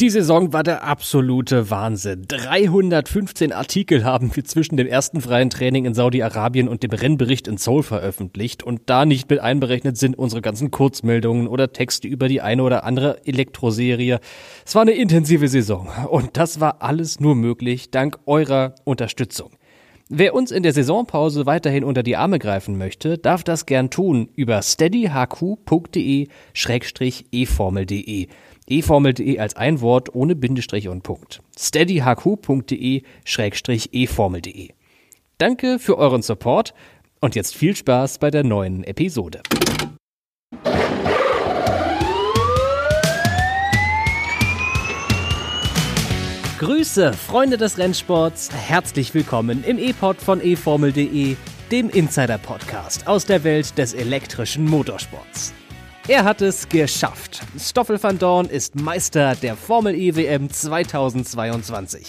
Die Saison war der absolute Wahnsinn. 315 Artikel haben wir zwischen dem ersten freien Training in Saudi-Arabien und dem Rennbericht in Seoul veröffentlicht. Und da nicht mit einberechnet sind unsere ganzen Kurzmeldungen oder Texte über die eine oder andere Elektroserie. Es war eine intensive Saison. Und das war alles nur möglich dank eurer Unterstützung. Wer uns in der Saisonpause weiterhin unter die Arme greifen möchte, darf das gern tun über steadyhq.de-eformel.de eformel.de als ein Wort ohne Bindestrich und Punkt. steadyhq.de-eformel.de Danke für euren Support und jetzt viel Spaß bei der neuen Episode. Grüße, Freunde des Rennsports, herzlich willkommen im E-Pod von eformel.de, dem Insider-Podcast aus der Welt des elektrischen Motorsports. Er hat es geschafft. Stoffel van Dorn ist Meister der Formel E WM 2022.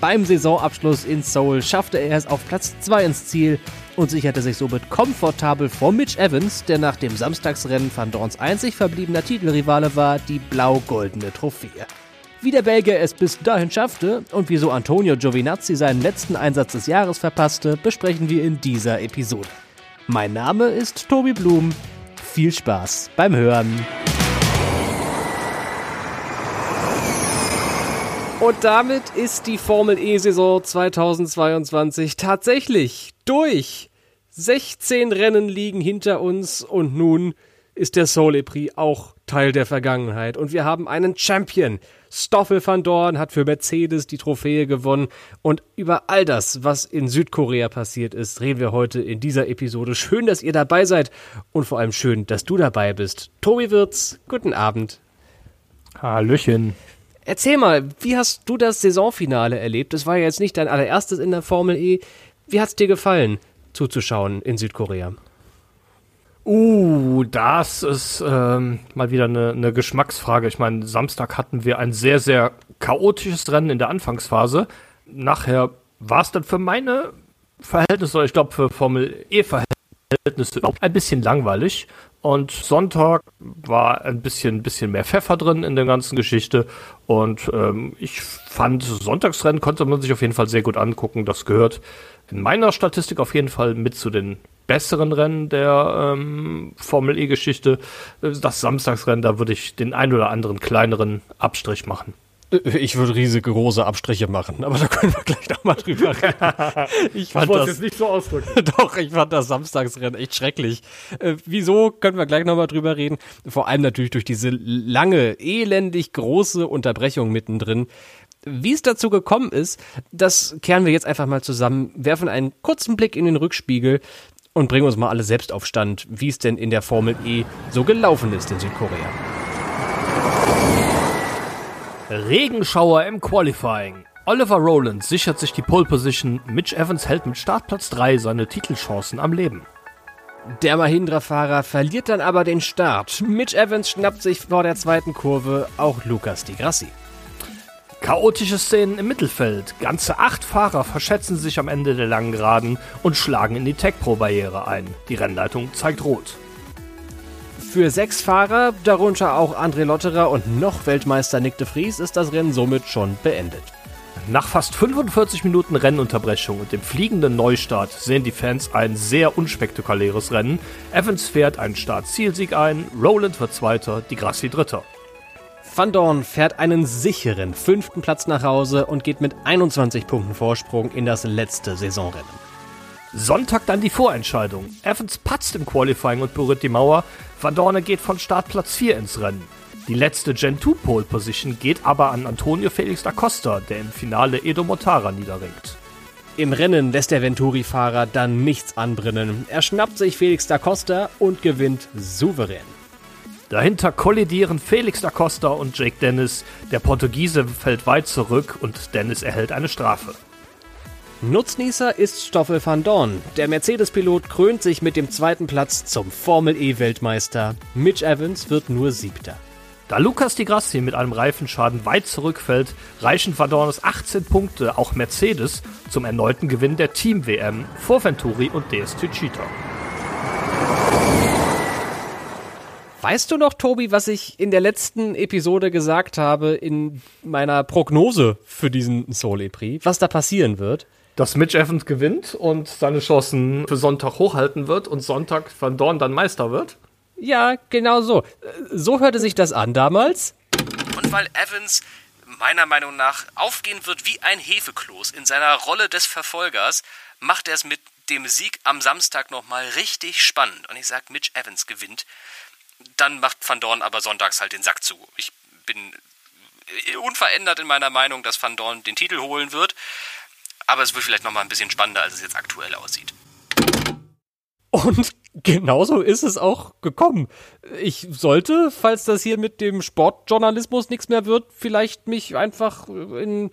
Beim Saisonabschluss in Seoul schaffte er es auf Platz 2 ins Ziel und sicherte sich somit komfortabel vor Mitch Evans, der nach dem Samstagsrennen Van Dorns einzig verbliebener Titelrivale war, die blau-goldene Trophäe. Wie der Belgier es bis dahin schaffte und wieso Antonio Giovinazzi seinen letzten Einsatz des Jahres verpasste, besprechen wir in dieser Episode. Mein Name ist Tobi Blum viel Spaß beim Hören. Und damit ist die Formel E-Saison 2022 tatsächlich durch. 16 Rennen liegen hinter uns und nun ist der Soul Prix auch Teil der Vergangenheit. Und wir haben einen Champion. Stoffel van Dorn hat für Mercedes die Trophäe gewonnen. Und über all das, was in Südkorea passiert ist, reden wir heute in dieser Episode. Schön, dass ihr dabei seid und vor allem schön, dass du dabei bist. Tobi Wirz, guten Abend. Hallöchen. Erzähl mal, wie hast du das Saisonfinale erlebt? Das war ja jetzt nicht dein allererstes in der Formel E. Wie hat es dir gefallen, zuzuschauen in Südkorea? Uh, das ist ähm, mal wieder eine, eine Geschmacksfrage. Ich meine, Samstag hatten wir ein sehr, sehr chaotisches Rennen in der Anfangsphase. Nachher war es dann für meine Verhältnisse, ich glaube für Formel E-Verhältnisse ein bisschen langweilig. Und Sonntag war ein bisschen, bisschen mehr Pfeffer drin in der ganzen Geschichte. Und ähm, ich fand, Sonntagsrennen konnte man sich auf jeden Fall sehr gut angucken. Das gehört in meiner Statistik auf jeden Fall mit zu den besseren Rennen der ähm, Formel E-Geschichte. Das Samstagsrennen, da würde ich den ein oder anderen kleineren Abstrich machen. Ich würde riesige große Abstriche machen, aber da können wir gleich nochmal drüber reden. Ich fand das, das nicht so ausdrücken. Doch, ich fand das Samstagsrennen echt schrecklich. Äh, wieso, können wir gleich nochmal drüber reden. Vor allem natürlich durch diese lange, elendig große Unterbrechung mittendrin. Wie es dazu gekommen ist, das kehren wir jetzt einfach mal zusammen, werfen einen kurzen Blick in den Rückspiegel und bringen uns mal alle selbst auf Stand, wie es denn in der Formel E so gelaufen ist in Südkorea. Regenschauer im Qualifying. Oliver Rowland sichert sich die Pole Position, Mitch Evans hält mit Startplatz 3 seine Titelchancen am Leben. Der Mahindra-Fahrer verliert dann aber den Start. Mitch Evans schnappt sich vor der zweiten Kurve auch Lucas Di Grassi. Chaotische Szenen im Mittelfeld. Ganze acht Fahrer verschätzen sich am Ende der langen Geraden und schlagen in die Tech Pro Barriere ein. Die Rennleitung zeigt rot. Für sechs Fahrer, darunter auch André Lotterer und noch Weltmeister Nick de Vries, ist das Rennen somit schon beendet. Nach fast 45 Minuten Rennunterbrechung und dem fliegenden Neustart sehen die Fans ein sehr unspektakuläres Rennen. Evans fährt einen Start-Zielsieg ein, Roland wird Zweiter, die Grassi Dritter. Van Dorn fährt einen sicheren fünften Platz nach Hause und geht mit 21 Punkten Vorsprung in das letzte Saisonrennen. Sonntag dann die Vorentscheidung. Evans patzt im Qualifying und berührt die Mauer. Van Dorne geht von Startplatz 4 ins Rennen. Die letzte Gen 2 Pole Position geht aber an Antonio Felix da Costa, der im Finale Edo Mortara niederringt. Im Rennen lässt der Venturi-Fahrer dann nichts anbrennen. Er schnappt sich Felix da Costa und gewinnt souverän. Dahinter kollidieren Felix da Costa und Jake Dennis. Der Portugiese fällt weit zurück und Dennis erhält eine Strafe. Nutznießer ist Stoffel van Dorn. Der Mercedes-Pilot krönt sich mit dem zweiten Platz zum Formel-E-Weltmeister. Mitch Evans wird nur Siebter. Da Lucas Di Grassi mit einem Reifenschaden weit zurückfällt, reichen Van Dornes 18 Punkte auch Mercedes zum erneuten Gewinn der Team-WM vor Venturi und DS Cheetah. Weißt du noch, Tobi, was ich in der letzten Episode gesagt habe in meiner Prognose für diesen Soul Prix, was da passieren wird? Dass Mitch Evans gewinnt und seine Chancen für Sonntag hochhalten wird und Sonntag Van Dorn dann Meister wird? Ja, genau so. So hörte sich das an damals. Und weil Evans meiner Meinung nach aufgehen wird wie ein Hefekloß in seiner Rolle des Verfolgers, macht er es mit dem Sieg am Samstag nochmal richtig spannend. Und ich sage, Mitch Evans gewinnt. Dann macht Van Dorn aber sonntags halt den Sack zu. Ich bin unverändert in meiner Meinung, dass Van Dorn den Titel holen wird. Aber es wird vielleicht nochmal ein bisschen spannender, als es jetzt aktuell aussieht. Und genauso ist es auch gekommen. Ich sollte, falls das hier mit dem Sportjournalismus nichts mehr wird, vielleicht mich einfach in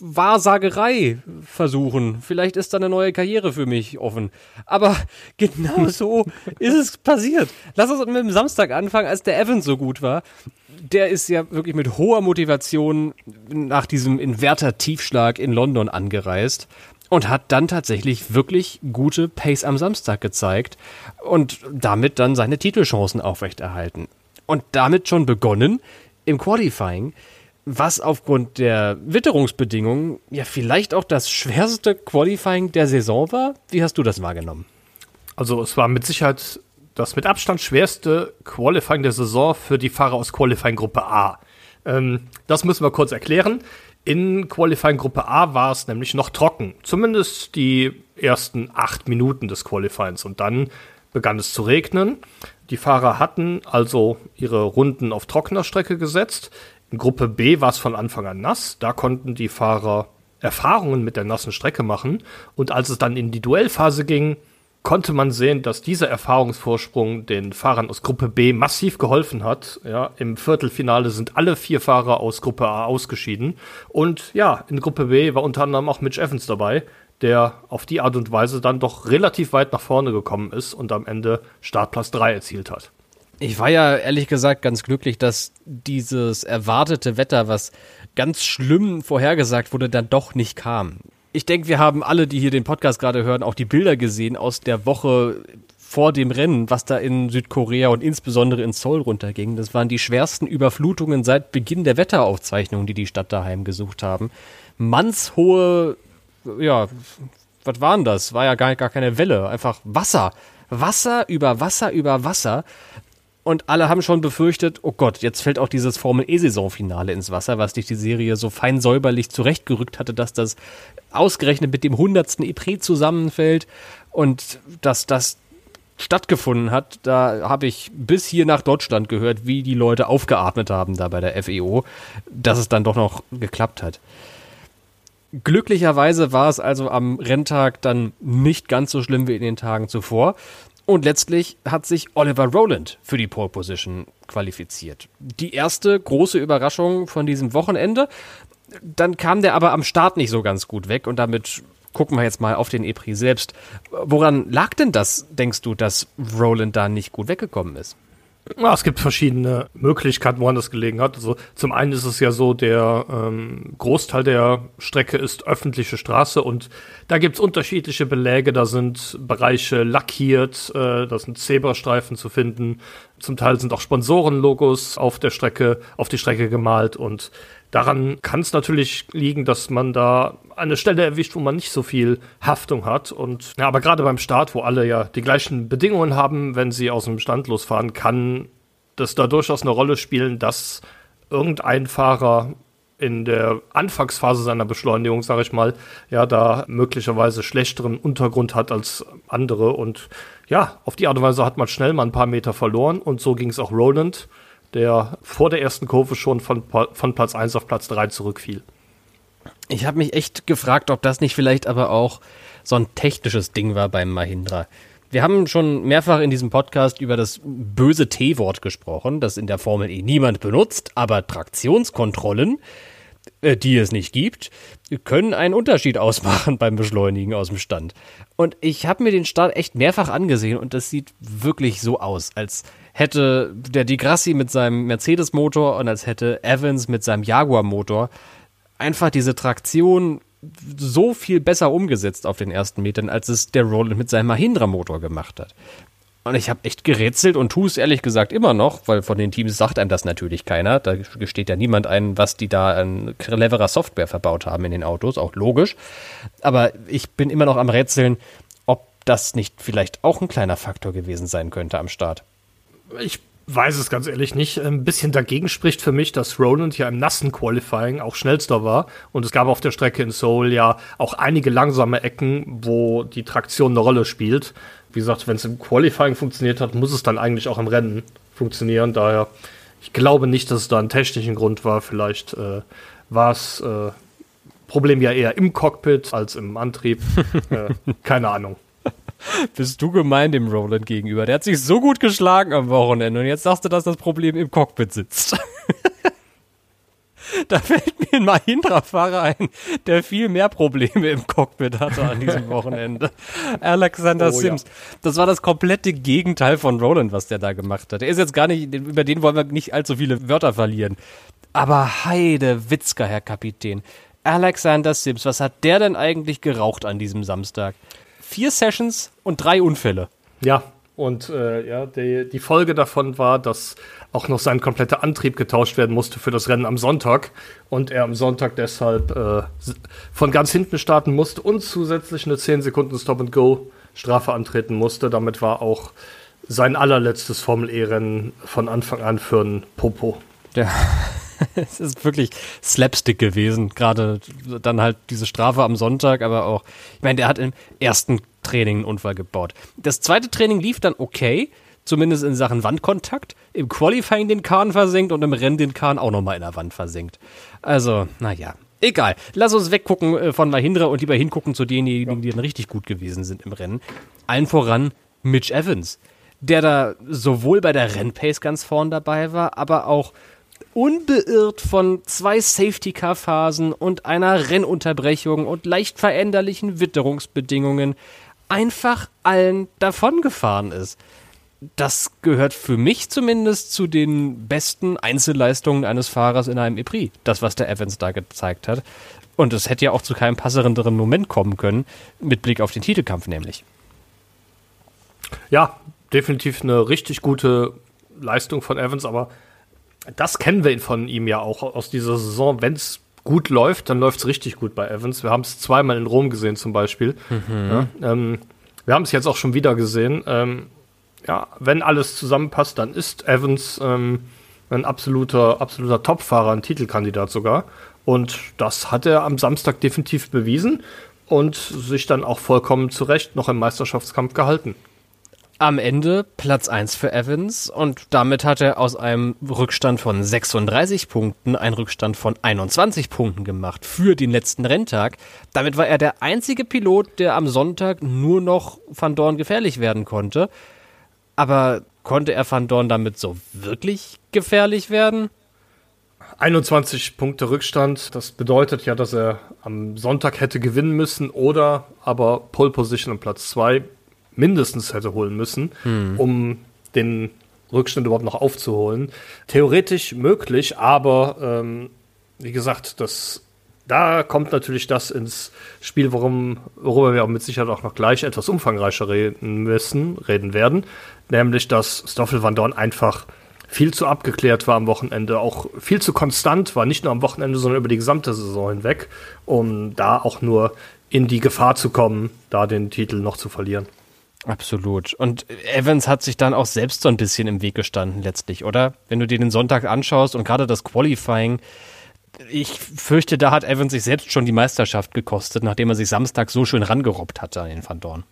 Wahrsagerei versuchen. Vielleicht ist da eine neue Karriere für mich offen. Aber genau so ist es passiert. Lass uns mit dem Samstag anfangen, als der Evans so gut war. Der ist ja wirklich mit hoher Motivation nach diesem Inverter-Tiefschlag in London angereist und hat dann tatsächlich wirklich gute Pace am Samstag gezeigt und damit dann seine Titelchancen aufrechterhalten. Und damit schon begonnen im Qualifying was aufgrund der Witterungsbedingungen ja vielleicht auch das schwerste Qualifying der Saison war. Wie hast du das wahrgenommen? Also es war mit Sicherheit das mit Abstand schwerste Qualifying der Saison für die Fahrer aus Qualifying Gruppe A. Ähm, das müssen wir kurz erklären. In Qualifying Gruppe A war es nämlich noch trocken, zumindest die ersten acht Minuten des Qualifyings. Und dann begann es zu regnen. Die Fahrer hatten also ihre Runden auf trockener Strecke gesetzt. In Gruppe B war es von Anfang an nass. Da konnten die Fahrer Erfahrungen mit der nassen Strecke machen. Und als es dann in die Duellphase ging, konnte man sehen, dass dieser Erfahrungsvorsprung den Fahrern aus Gruppe B massiv geholfen hat. Ja, Im Viertelfinale sind alle vier Fahrer aus Gruppe A ausgeschieden. Und ja, in Gruppe B war unter anderem auch Mitch Evans dabei, der auf die Art und Weise dann doch relativ weit nach vorne gekommen ist und am Ende Startplatz 3 erzielt hat. Ich war ja ehrlich gesagt ganz glücklich, dass dieses erwartete Wetter, was ganz schlimm vorhergesagt wurde, dann doch nicht kam. Ich denke, wir haben alle, die hier den Podcast gerade hören, auch die Bilder gesehen aus der Woche vor dem Rennen, was da in Südkorea und insbesondere in Seoul runterging. Das waren die schwersten Überflutungen seit Beginn der Wetteraufzeichnungen, die die Stadt daheim gesucht haben. Mannshohe, ja, was waren das? War ja gar, gar keine Welle, einfach Wasser. Wasser über Wasser über Wasser und alle haben schon befürchtet, oh Gott, jetzt fällt auch dieses Formel-E-Saisonfinale ins Wasser, was dich die Serie so fein säuberlich zurechtgerückt hatte, dass das ausgerechnet mit dem hundertsten E-Prix zusammenfällt und dass das stattgefunden hat, da habe ich bis hier nach Deutschland gehört, wie die Leute aufgeatmet haben da bei der FEO, dass es dann doch noch geklappt hat. Glücklicherweise war es also am Renntag dann nicht ganz so schlimm wie in den Tagen zuvor. Und letztlich hat sich Oliver Rowland für die Pole Position qualifiziert. Die erste große Überraschung von diesem Wochenende. Dann kam der aber am Start nicht so ganz gut weg und damit gucken wir jetzt mal auf den EPRI selbst. Woran lag denn das, denkst du, dass Rowland da nicht gut weggekommen ist? Ja, es gibt verschiedene Möglichkeiten, woran das gelegen hat. Also zum einen ist es ja so, der ähm, Großteil der Strecke ist öffentliche Straße und da gibt's unterschiedliche Beläge. Da sind Bereiche lackiert, äh, da sind Zebrastreifen zu finden. Zum Teil sind auch Sponsorenlogos auf der Strecke, auf die Strecke gemalt und Daran kann es natürlich liegen, dass man da eine Stelle erwischt, wo man nicht so viel Haftung hat. Und ja, aber gerade beim Start, wo alle ja die gleichen Bedingungen haben, wenn sie aus dem Stand losfahren, kann das da durchaus eine Rolle spielen, dass irgendein Fahrer in der Anfangsphase seiner Beschleunigung, sage ich mal, ja, da möglicherweise schlechteren Untergrund hat als andere. Und ja, auf die Art und Weise hat man schnell mal ein paar Meter verloren. Und so ging es auch Roland der vor der ersten Kurve schon von, von Platz 1 auf Platz 3 zurückfiel. Ich habe mich echt gefragt, ob das nicht vielleicht aber auch so ein technisches Ding war beim Mahindra. Wir haben schon mehrfach in diesem Podcast über das böse T-Wort gesprochen, das in der Formel E niemand benutzt, aber Traktionskontrollen, äh, die es nicht gibt, können einen Unterschied ausmachen beim Beschleunigen aus dem Stand. Und ich habe mir den Start echt mehrfach angesehen und das sieht wirklich so aus, als hätte der Di Grassi mit seinem Mercedes-Motor und als hätte Evans mit seinem Jaguar-Motor einfach diese Traktion so viel besser umgesetzt auf den ersten Metern, als es der Roland mit seinem Mahindra-Motor gemacht hat. Und ich habe echt gerätselt und tue es ehrlich gesagt immer noch, weil von den Teams sagt einem das natürlich keiner. Da gesteht ja niemand ein, was die da an cleverer Software verbaut haben in den Autos, auch logisch. Aber ich bin immer noch am Rätseln, ob das nicht vielleicht auch ein kleiner Faktor gewesen sein könnte am Start. Ich weiß es ganz ehrlich nicht. Ein bisschen dagegen spricht für mich, dass Roland hier im nassen Qualifying auch schnellster war. Und es gab auf der Strecke in Seoul ja auch einige langsame Ecken, wo die Traktion eine Rolle spielt wie gesagt, wenn es im Qualifying funktioniert hat, muss es dann eigentlich auch im Rennen funktionieren. Daher, ich glaube nicht, dass es da einen technischen Grund war. Vielleicht äh, war es äh, Problem ja eher im Cockpit als im Antrieb. äh, keine Ahnung. Bist du gemein dem Roland gegenüber? Der hat sich so gut geschlagen am Wochenende und jetzt sagst du, dass das Problem im Cockpit sitzt. Da fällt mir ein Mahindra-Fahrer ein, der viel mehr Probleme im Cockpit hatte an diesem Wochenende. Alexander oh, Sims. Ja. Das war das komplette Gegenteil von Roland, was der da gemacht hat. Er ist jetzt gar nicht, über den wollen wir nicht allzu viele Wörter verlieren. Aber Heide Witzka, Herr Kapitän. Alexander Sims, was hat der denn eigentlich geraucht an diesem Samstag? Vier Sessions und drei Unfälle. Ja, und äh, ja, die, die Folge davon war, dass auch noch sein kompletter Antrieb getauscht werden musste für das Rennen am Sonntag und er am Sonntag deshalb äh, von ganz hinten starten musste und zusätzlich eine 10 Sekunden Stop-and-Go Strafe antreten musste. Damit war auch sein allerletztes Formel-E-Rennen von Anfang an für einen Popo. Ja, es ist wirklich Slapstick gewesen. Gerade dann halt diese Strafe am Sonntag, aber auch, ich meine, der hat im ersten Training einen Unfall gebaut. Das zweite Training lief dann okay, zumindest in Sachen Wandkontakt. Im Qualifying den Kahn versenkt und im Rennen den Kahn auch nochmal in der Wand versenkt. Also, naja. Egal. Lass uns weggucken äh, von Mahindra und lieber hingucken zu denjenigen, die dann richtig gut gewesen sind im Rennen. Allen voran Mitch Evans, der da sowohl bei der Rennpace ganz vorn dabei war, aber auch unbeirrt von zwei Safety-Car-Phasen und einer Rennunterbrechung und leicht veränderlichen Witterungsbedingungen einfach allen davongefahren ist. Das gehört für mich zumindest zu den besten Einzelleistungen eines Fahrers in einem EPRI. Das, was der Evans da gezeigt hat. Und es hätte ja auch zu keinem passenderen Moment kommen können, mit Blick auf den Titelkampf nämlich. Ja, definitiv eine richtig gute Leistung von Evans, aber das kennen wir von ihm ja auch aus dieser Saison. Wenn es gut läuft, dann läuft es richtig gut bei Evans. Wir haben es zweimal in Rom gesehen zum Beispiel. Mhm. Ja, ähm, wir haben es jetzt auch schon wieder gesehen. Ähm, ja, wenn alles zusammenpasst, dann ist Evans ähm, ein absoluter, absoluter Topfahrer, ein Titelkandidat sogar. Und das hat er am Samstag definitiv bewiesen und sich dann auch vollkommen zu Recht noch im Meisterschaftskampf gehalten am Ende Platz 1 für Evans und damit hat er aus einem Rückstand von 36 Punkten einen Rückstand von 21 Punkten gemacht für den letzten Renntag. Damit war er der einzige Pilot, der am Sonntag nur noch Van Dorn gefährlich werden konnte. Aber konnte er Van Dorn damit so wirklich gefährlich werden? 21 Punkte Rückstand, das bedeutet ja, dass er am Sonntag hätte gewinnen müssen oder aber Pole Position und Platz 2 mindestens hätte holen müssen, hm. um den Rückstand überhaupt noch aufzuholen. Theoretisch möglich, aber ähm, wie gesagt, das, da kommt natürlich das ins Spiel, worum, worüber wir auch mit Sicherheit auch noch gleich etwas umfangreicher reden müssen, reden werden, nämlich dass Stoffel van Dorn einfach viel zu abgeklärt war am Wochenende, auch viel zu konstant war, nicht nur am Wochenende, sondern über die gesamte Saison hinweg, um da auch nur in die Gefahr zu kommen, da den Titel noch zu verlieren. Absolut. Und Evans hat sich dann auch selbst so ein bisschen im Weg gestanden letztlich, oder? Wenn du dir den Sonntag anschaust und gerade das Qualifying, ich fürchte, da hat Evans sich selbst schon die Meisterschaft gekostet, nachdem er sich Samstag so schön rangerobbt hatte an den Van Dorn.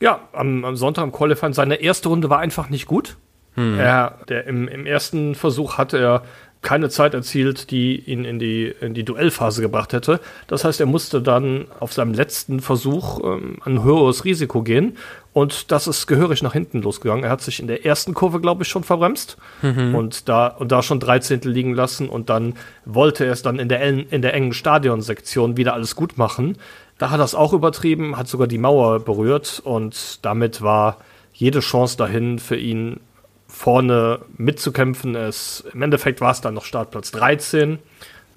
Ja, am, am Sonntag im Qualifying, seine erste Runde war einfach nicht gut. Hm. Er, der, im, Im ersten Versuch hatte er keine Zeit erzielt, die ihn in die, in die Duellphase gebracht hätte. Das heißt, er musste dann auf seinem letzten Versuch ähm, ein höheres Risiko gehen. Und das ist gehörig nach hinten losgegangen. Er hat sich in der ersten Kurve, glaube ich, schon verbremst mhm. und, da, und da schon 13. liegen lassen. Und dann wollte er es dann in der, in der engen Stadionsektion wieder alles gut machen. Da hat er es auch übertrieben, hat sogar die Mauer berührt und damit war jede Chance dahin für ihn vorne mitzukämpfen ist. Im Endeffekt war es dann noch Startplatz 13,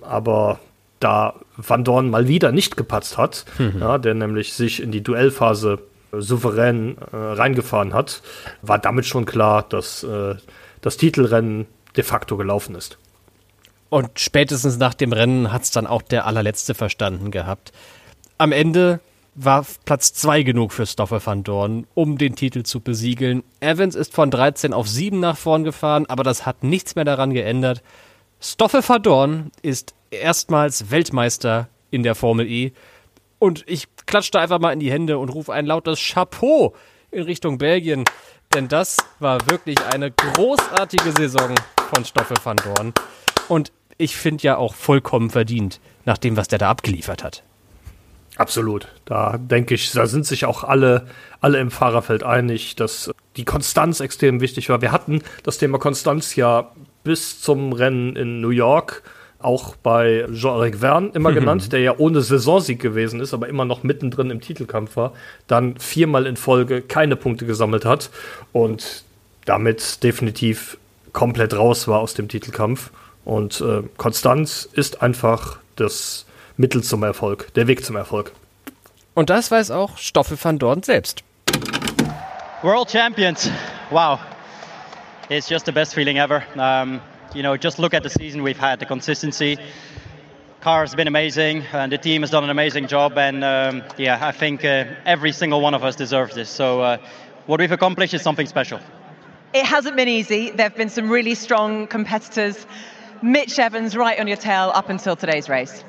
aber da Van Dorn mal wieder nicht gepatzt hat, mhm. ja, der nämlich sich in die Duellphase souverän äh, reingefahren hat, war damit schon klar, dass äh, das Titelrennen de facto gelaufen ist. Und spätestens nach dem Rennen hat es dann auch der allerletzte verstanden gehabt. Am Ende war Platz 2 genug für Stoffel van Dorn, um den Titel zu besiegeln. Evans ist von 13 auf 7 nach vorn gefahren, aber das hat nichts mehr daran geändert. Stoffel van Dorn ist erstmals Weltmeister in der Formel E. Und ich klatschte einfach mal in die Hände und rufe ein lautes Chapeau in Richtung Belgien. Denn das war wirklich eine großartige Saison von Stoffel van Dorn. Und ich finde ja auch vollkommen verdient, nach dem, was der da abgeliefert hat. Absolut. Da denke ich, da sind sich auch alle, alle im Fahrerfeld einig, dass die Konstanz extrem wichtig war. Wir hatten das Thema Konstanz ja bis zum Rennen in New York auch bei Jean-Eric Verne immer mhm. genannt, der ja ohne Saisonsieg gewesen ist, aber immer noch mittendrin im Titelkampf war, dann viermal in Folge keine Punkte gesammelt hat und damit definitiv komplett raus war aus dem Titelkampf. Und äh, Konstanz ist einfach das Mittel zum Erfolg, der Weg zum Erfolg. Und das weiß auch Stoffel van Dorn selbst. World Champions, wow. It's just the best feeling ever. Um, you know, just look at the season we've had, the consistency. Car has been amazing, and the team has done an amazing job. And um, yeah, I think uh, every single one of us deserves this. So, uh, what we've accomplished is something special. It hasn't been easy. There have been some really strong competitors. Mitch Evans right on your tail up until today's race.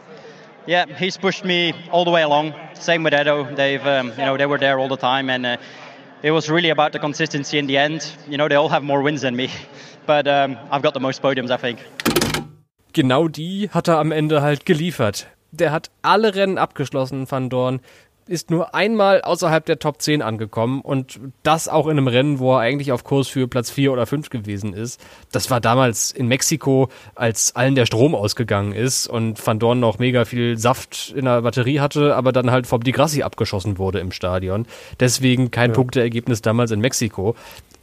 Yeah, he's pushed me all the way along. Same with Edo. They've, um, you know, they were there all the time, and uh, it was really about the consistency in the end. You know, they all have more wins than me, but um, I've got the most podiums, I think. Genau die hat er am Ende halt geliefert. Der hat alle Rennen abgeschlossen, Van Dorn ist nur einmal außerhalb der Top 10 angekommen und das auch in einem Rennen, wo er eigentlich auf Kurs für Platz 4 oder 5 gewesen ist. Das war damals in Mexiko, als allen der Strom ausgegangen ist und Van Dorn noch mega viel Saft in der Batterie hatte, aber dann halt vom Di Grassi abgeschossen wurde im Stadion. Deswegen kein ja. Punkteergebnis damals in Mexiko.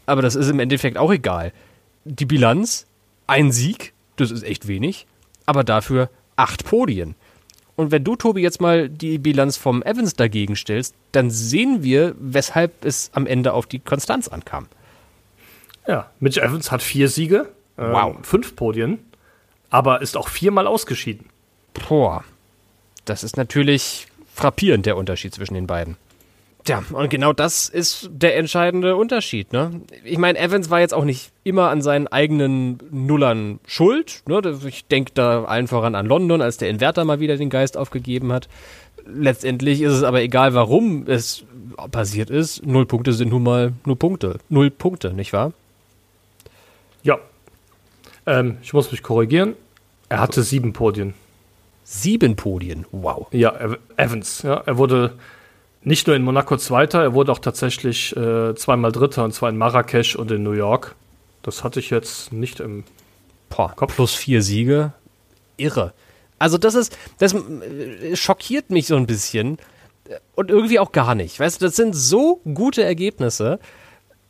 Aber das ist im Endeffekt auch egal. Die Bilanz, ein Sieg, das ist echt wenig, aber dafür acht Podien. Und wenn du, Tobi, jetzt mal die Bilanz vom Evans dagegen stellst, dann sehen wir, weshalb es am Ende auf die Konstanz ankam. Ja, Mitch Evans hat vier Siege, äh, wow. fünf Podien, aber ist auch viermal ausgeschieden. Boah, das ist natürlich frappierend, der Unterschied zwischen den beiden. Tja, und genau das ist der entscheidende Unterschied. Ne? Ich meine, Evans war jetzt auch nicht immer an seinen eigenen Nullern schuld. Ne? Ich denke da allen voran an London, als der Inverter mal wieder den Geist aufgegeben hat. Letztendlich ist es aber egal, warum es passiert ist. Null Punkte sind nun mal nur Punkte. Null Punkte, nicht wahr? Ja. Ähm, ich muss mich korrigieren. Er hatte sieben Podien. Sieben Podien? Wow. Ja, Evans. Ja, er wurde nicht nur in Monaco Zweiter, er wurde auch tatsächlich äh, zweimal Dritter, und zwar in Marrakesch und in New York. Das hatte ich jetzt nicht im Boah, Kopf. Plus vier Siege. Irre. Also das ist, das äh, schockiert mich so ein bisschen und irgendwie auch gar nicht. Weißt du, das sind so gute Ergebnisse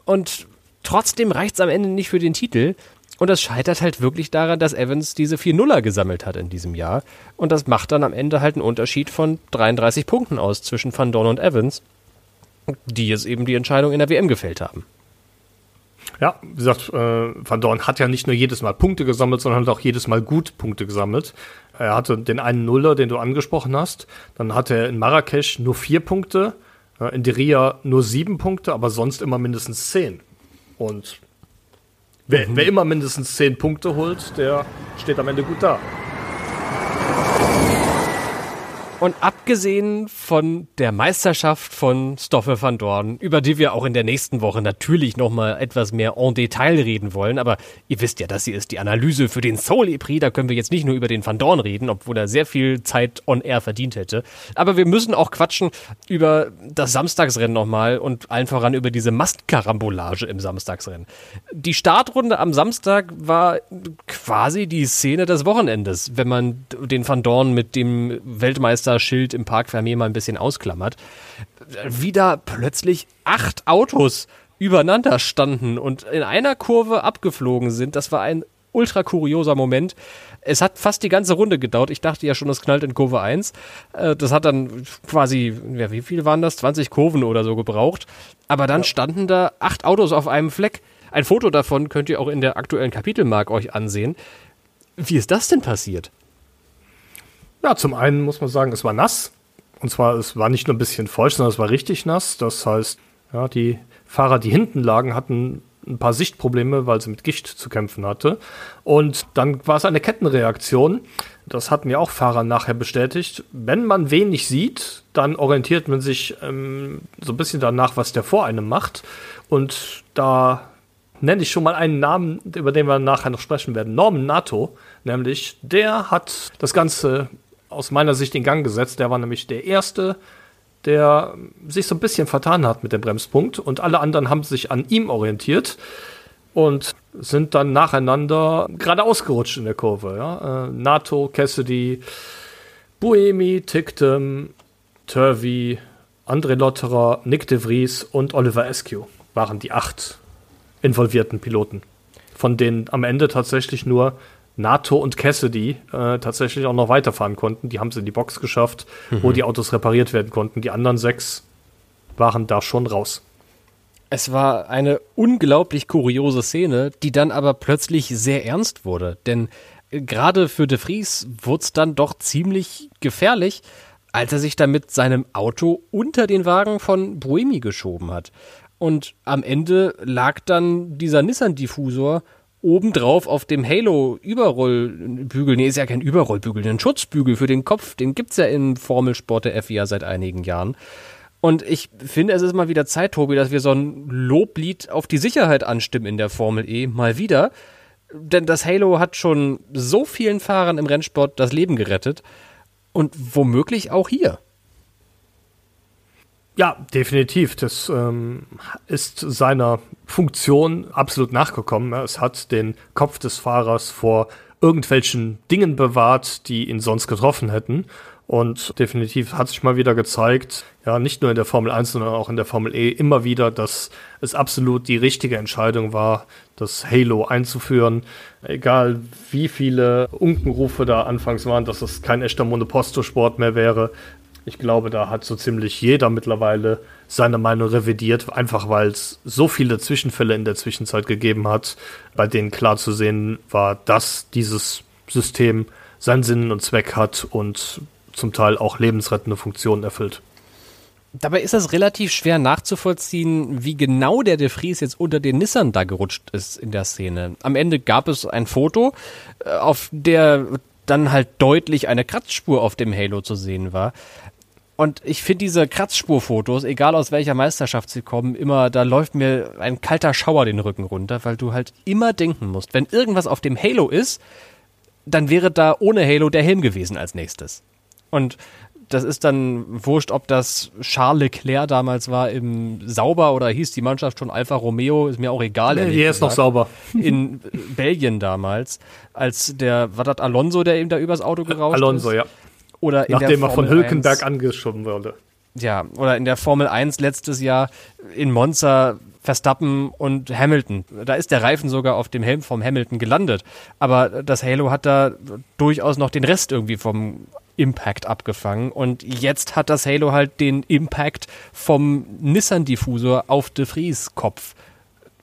und trotzdem reicht es am Ende nicht für den Titel. Und das scheitert halt wirklich daran, dass Evans diese 4 Nuller gesammelt hat in diesem Jahr. Und das macht dann am Ende halt einen Unterschied von 33 Punkten aus zwischen Van Dorn und Evans, die jetzt eben die Entscheidung in der WM gefällt haben. Ja, wie gesagt, äh, Van Dorn hat ja nicht nur jedes Mal Punkte gesammelt, sondern hat auch jedes Mal gut Punkte gesammelt. Er hatte den einen Nuller, den du angesprochen hast. Dann hatte er in Marrakesch nur vier Punkte, äh, in Diria nur sieben Punkte, aber sonst immer mindestens zehn. Und Wer, mhm. wer immer mindestens 10 Punkte holt, der steht am Ende gut da. Und abgesehen von der Meisterschaft von Stoffel van Dorn, über die wir auch in der nächsten Woche natürlich nochmal etwas mehr en Detail reden wollen, aber ihr wisst ja, das hier ist die Analyse für den Soul Epris, da können wir jetzt nicht nur über den Van Dorn reden, obwohl er sehr viel Zeit on air verdient hätte. Aber wir müssen auch quatschen über das Samstagsrennen nochmal und allen voran über diese Mastkarambolage im Samstagsrennen. Die Startrunde am Samstag war quasi die Szene des Wochenendes, wenn man den Van Dorn mit dem Weltmeister Schild im Park Vermeer mal ein bisschen ausklammert, wieder plötzlich acht Autos übereinander standen und in einer Kurve abgeflogen sind. Das war ein ultra kurioser Moment. Es hat fast die ganze Runde gedauert. Ich dachte ja schon, das knallt in Kurve 1. Äh, das hat dann quasi, ja, wie viel waren das? 20 Kurven oder so gebraucht. Aber dann ja. standen da acht Autos auf einem Fleck. Ein Foto davon könnt ihr auch in der aktuellen Kapitelmark euch ansehen. Wie ist das denn passiert? Ja, zum einen muss man sagen, es war nass. Und zwar, es war nicht nur ein bisschen feucht, sondern es war richtig nass. Das heißt, ja, die Fahrer, die hinten lagen, hatten ein paar Sichtprobleme, weil sie mit Gicht zu kämpfen hatte. Und dann war es eine Kettenreaktion. Das hatten ja auch Fahrer nachher bestätigt. Wenn man wenig sieht, dann orientiert man sich ähm, so ein bisschen danach, was der vor einem macht. Und da nenne ich schon mal einen Namen, über den wir nachher noch sprechen werden. Norman Nato, nämlich, der hat das Ganze aus meiner Sicht in Gang gesetzt. Der war nämlich der Erste, der sich so ein bisschen vertan hat mit dem Bremspunkt und alle anderen haben sich an ihm orientiert und sind dann nacheinander geradeaus gerutscht in der Kurve. Ja? Äh, NATO, Cassidy, Buemi, Tictum, Turvey, André Lotterer, Nick de Vries und Oliver Eskew waren die acht involvierten Piloten, von denen am Ende tatsächlich nur NATO und Cassidy äh, tatsächlich auch noch weiterfahren konnten. Die haben sie in die Box geschafft, mhm. wo die Autos repariert werden konnten. Die anderen sechs waren da schon raus. Es war eine unglaublich kuriose Szene, die dann aber plötzlich sehr ernst wurde. Denn äh, gerade für De Vries wurde es dann doch ziemlich gefährlich, als er sich damit seinem Auto unter den Wagen von Buemi geschoben hat. Und am Ende lag dann dieser Nissan-Diffusor obendrauf auf dem Halo-Überrollbügel, nee, ist ja kein Überrollbügel, ein Schutzbügel für den Kopf, den gibt's ja im Formelsport der FIA seit einigen Jahren. Und ich finde, es ist mal wieder Zeit, Tobi, dass wir so ein Loblied auf die Sicherheit anstimmen in der Formel E mal wieder. Denn das Halo hat schon so vielen Fahrern im Rennsport das Leben gerettet. Und womöglich auch hier. Ja, definitiv. Das ähm, ist seiner Funktion absolut nachgekommen. Es hat den Kopf des Fahrers vor irgendwelchen Dingen bewahrt, die ihn sonst getroffen hätten. Und definitiv hat sich mal wieder gezeigt, ja, nicht nur in der Formel 1, sondern auch in der Formel E immer wieder, dass es absolut die richtige Entscheidung war, das Halo einzuführen. Egal wie viele Unkenrufe da anfangs waren, dass es kein echter Monoposto-Sport mehr wäre. Ich glaube, da hat so ziemlich jeder mittlerweile seine Meinung revidiert, einfach weil es so viele Zwischenfälle in der Zwischenzeit gegeben hat, bei denen klar zu sehen war, dass dieses System seinen Sinn und Zweck hat und zum Teil auch lebensrettende Funktionen erfüllt. Dabei ist es relativ schwer nachzuvollziehen, wie genau der De Vries jetzt unter den Nissan da gerutscht ist in der Szene. Am Ende gab es ein Foto, äh, auf der dann halt deutlich eine Kratzspur auf dem Halo zu sehen war. Und ich finde diese Kratzspurfotos, egal aus welcher Meisterschaft sie kommen, immer, da läuft mir ein kalter Schauer den Rücken runter, weil du halt immer denken musst, wenn irgendwas auf dem Halo ist, dann wäre da ohne Halo der Helm gewesen als nächstes. Und das ist dann wurscht, ob das Charles Leclerc damals war im Sauber oder hieß die Mannschaft schon Alfa Romeo, ist mir auch egal. Nee, hier ist noch sauber. In Belgien damals, als der, war das Alonso, der eben da übers Auto gerauscht Alonso, ist? ja. Oder in Nachdem er von Hülkenberg 1, angeschoben wurde. Ja, oder in der Formel 1 letztes Jahr in Monza Verstappen und Hamilton. Da ist der Reifen sogar auf dem Helm vom Hamilton gelandet. Aber das Halo hat da durchaus noch den Rest irgendwie vom Impact abgefangen. Und jetzt hat das Halo halt den Impact vom Nissan-Diffusor auf De Vries Kopf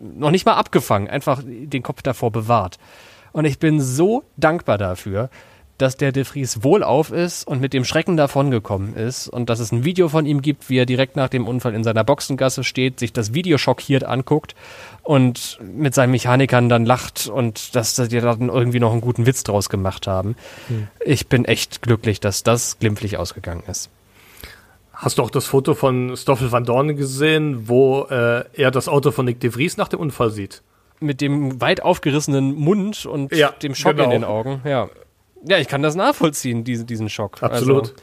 noch nicht mal abgefangen, einfach den Kopf davor bewahrt. Und ich bin so dankbar dafür, dass der De Vries wohlauf ist und mit dem Schrecken davongekommen ist und dass es ein Video von ihm gibt, wie er direkt nach dem Unfall in seiner Boxengasse steht, sich das Video schockiert anguckt und mit seinen Mechanikern dann lacht und dass die dann irgendwie noch einen guten Witz draus gemacht haben. Hm. Ich bin echt glücklich, dass das glimpflich ausgegangen ist. Hast du auch das Foto von Stoffel van Dorn gesehen, wo äh, er das Auto von Nick de Vries nach dem Unfall sieht? Mit dem weit aufgerissenen Mund und ja, dem Schock genau. in den Augen, ja. Ja, ich kann das nachvollziehen, diesen, diesen Schock. Absolut. Also,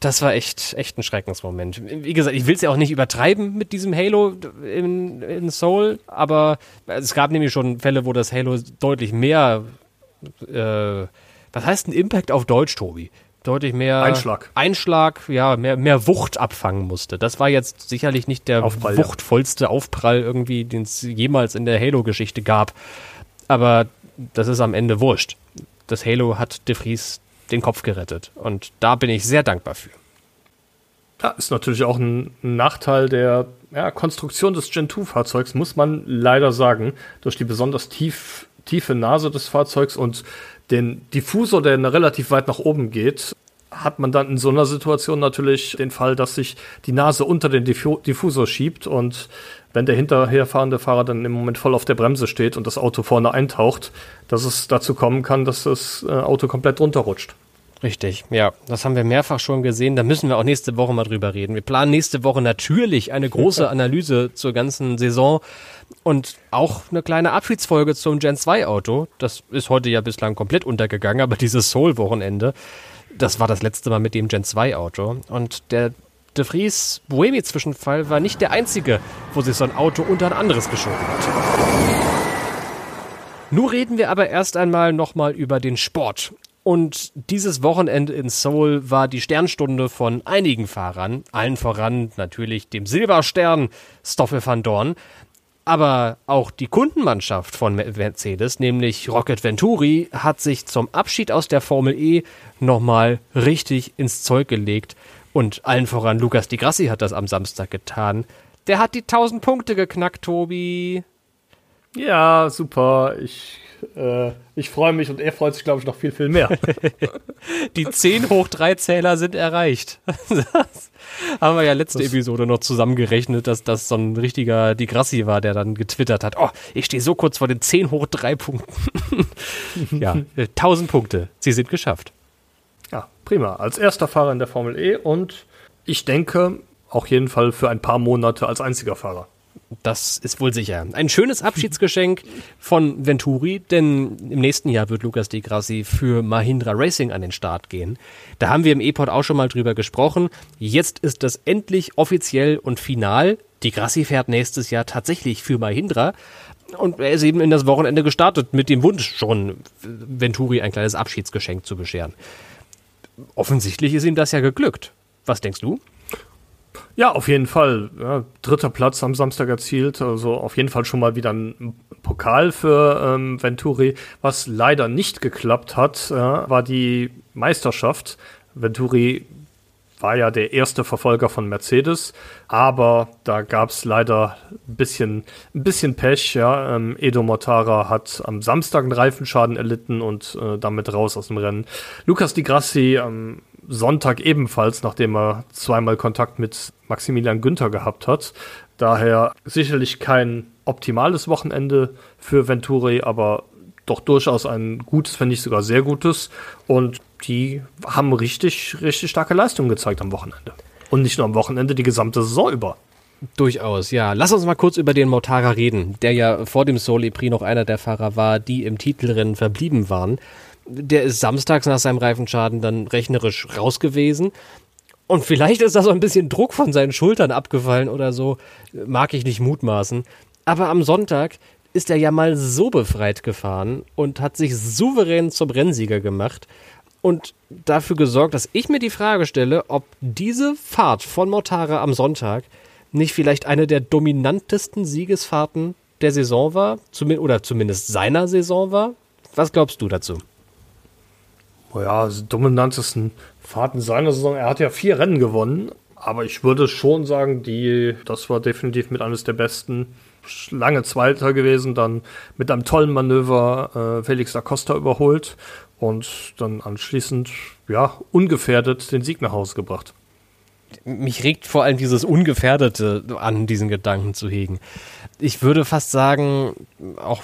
das war echt, echt ein Schreckensmoment. Wie gesagt, ich will es ja auch nicht übertreiben mit diesem Halo in, in Soul, aber es gab nämlich schon Fälle, wo das Halo deutlich mehr, äh, was heißt ein Impact auf Deutsch, Tobi? Deutlich mehr Einschlag. Einschlag, ja, mehr, mehr Wucht abfangen musste. Das war jetzt sicherlich nicht der Aufprall, wuchtvollste ja. Aufprall irgendwie, den es jemals in der Halo-Geschichte gab. Aber das ist am Ende wurscht. Das Halo hat De Vries den Kopf gerettet. Und da bin ich sehr dankbar für. Ja, ist natürlich auch ein Nachteil der ja, Konstruktion des Gen 2-Fahrzeugs, muss man leider sagen. Durch die besonders tief, tiefe Nase des Fahrzeugs und den Diffusor, der relativ weit nach oben geht, hat man dann in so einer Situation natürlich den Fall, dass sich die Nase unter den Diffusor schiebt und wenn der hinterherfahrende Fahrer dann im Moment voll auf der Bremse steht und das Auto vorne eintaucht, dass es dazu kommen kann, dass das äh, Auto komplett runterrutscht. Richtig, ja, das haben wir mehrfach schon gesehen. Da müssen wir auch nächste Woche mal drüber reden. Wir planen nächste Woche natürlich eine große Analyse zur ganzen Saison und auch eine kleine Abschiedsfolge zum Gen 2 Auto. Das ist heute ja bislang komplett untergegangen, aber dieses Soul-Wochenende, das war das letzte Mal mit dem Gen 2 Auto. Und der De Vries Buemi-Zwischenfall war nicht der einzige, wo sich so ein Auto unter ein anderes geschoben hat. Nun reden wir aber erst einmal nochmal über den Sport. Und dieses Wochenende in Seoul war die Sternstunde von einigen Fahrern, allen voran natürlich dem Silberstern Stoffel van Dorn, aber auch die Kundenmannschaft von Mercedes, nämlich Rocket Venturi, hat sich zum Abschied aus der Formel E nochmal richtig ins Zeug gelegt und allen voran Lukas Di Grassi hat das am Samstag getan. Der hat die 1000 Punkte geknackt, Tobi. Ja, super. Ich, äh, ich freue mich und er freut sich, glaube ich, noch viel, viel mehr. die 10 hoch 3 Zähler sind erreicht. Das haben wir ja letzte das Episode noch zusammengerechnet, dass das so ein richtiger Di Grassi war, der dann getwittert hat, oh, ich stehe so kurz vor den 10 hoch 3 Punkten. ja, 1000 Punkte. Sie sind geschafft. Ja, prima. Als erster Fahrer in der Formel E und ich denke, auch jeden Fall für ein paar Monate als einziger Fahrer. Das ist wohl sicher. Ein schönes Abschiedsgeschenk von Venturi, denn im nächsten Jahr wird Lukas Di Grassi für Mahindra Racing an den Start gehen. Da haben wir im E-Pod auch schon mal drüber gesprochen. Jetzt ist das endlich offiziell und final. Di Grassi fährt nächstes Jahr tatsächlich für Mahindra. Und er ist eben in das Wochenende gestartet mit dem Wunsch, schon Venturi ein kleines Abschiedsgeschenk zu bescheren offensichtlich ist ihm das ja geglückt. Was denkst du? Ja, auf jeden Fall. Ja, dritter Platz am Samstag erzielt. Also auf jeden Fall schon mal wieder ein Pokal für ähm, Venturi. Was leider nicht geklappt hat, äh, war die Meisterschaft. Venturi war ja der erste Verfolger von Mercedes, aber da gab es leider ein bisschen, ein bisschen Pech. Ja. Ähm, Edo Mortara hat am Samstag einen Reifenschaden erlitten und äh, damit raus aus dem Rennen. Lukas Di Grassi am Sonntag ebenfalls, nachdem er zweimal Kontakt mit Maximilian Günther gehabt hat. Daher sicherlich kein optimales Wochenende für Venturi, aber doch durchaus ein gutes, wenn nicht sogar sehr gutes. Und die haben richtig, richtig starke Leistungen gezeigt am Wochenende. Und nicht nur am Wochenende, die gesamte Saison über. Durchaus, ja. Lass uns mal kurz über den Motara reden, der ja vor dem Soli Prix noch einer der Fahrer war, die im Titelrennen verblieben waren. Der ist samstags nach seinem Reifenschaden dann rechnerisch raus gewesen. Und vielleicht ist da so ein bisschen Druck von seinen Schultern abgefallen oder so. Mag ich nicht mutmaßen. Aber am Sonntag ist er ja mal so befreit gefahren und hat sich souverän zum Rennsieger gemacht und dafür gesorgt, dass ich mir die Frage stelle, ob diese Fahrt von Mortara am Sonntag nicht vielleicht eine der dominantesten Siegesfahrten der Saison war, oder zumindest seiner Saison war. Was glaubst du dazu? Ja, die dominantesten Fahrten seiner Saison. Er hat ja vier Rennen gewonnen, aber ich würde schon sagen, die, das war definitiv mit eines der besten lange Zweiter gewesen, dann mit einem tollen Manöver äh, Felix da Costa überholt und dann anschließend ja ungefährdet den Sieg nach Hause gebracht. Mich regt vor allem dieses Ungefährdete an, diesen Gedanken zu hegen. Ich würde fast sagen, auch,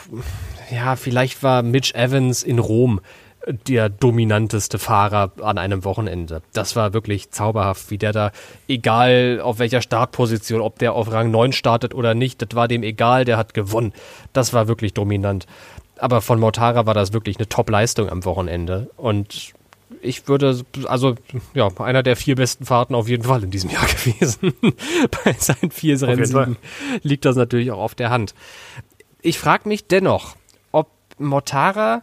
ja, vielleicht war Mitch Evans in Rom der dominanteste Fahrer an einem Wochenende. Das war wirklich zauberhaft, wie der da, egal auf welcher Startposition, ob der auf Rang 9 startet oder nicht, das war dem egal, der hat gewonnen. Das war wirklich dominant. Aber von Mortara war das wirklich eine Top-Leistung am Wochenende. Und ich würde, also, ja, einer der vier besten Fahrten auf jeden Fall in diesem Jahr gewesen. Bei seinen vier Rennen liegt das natürlich auch auf der Hand. Ich frage mich dennoch, ob Mortara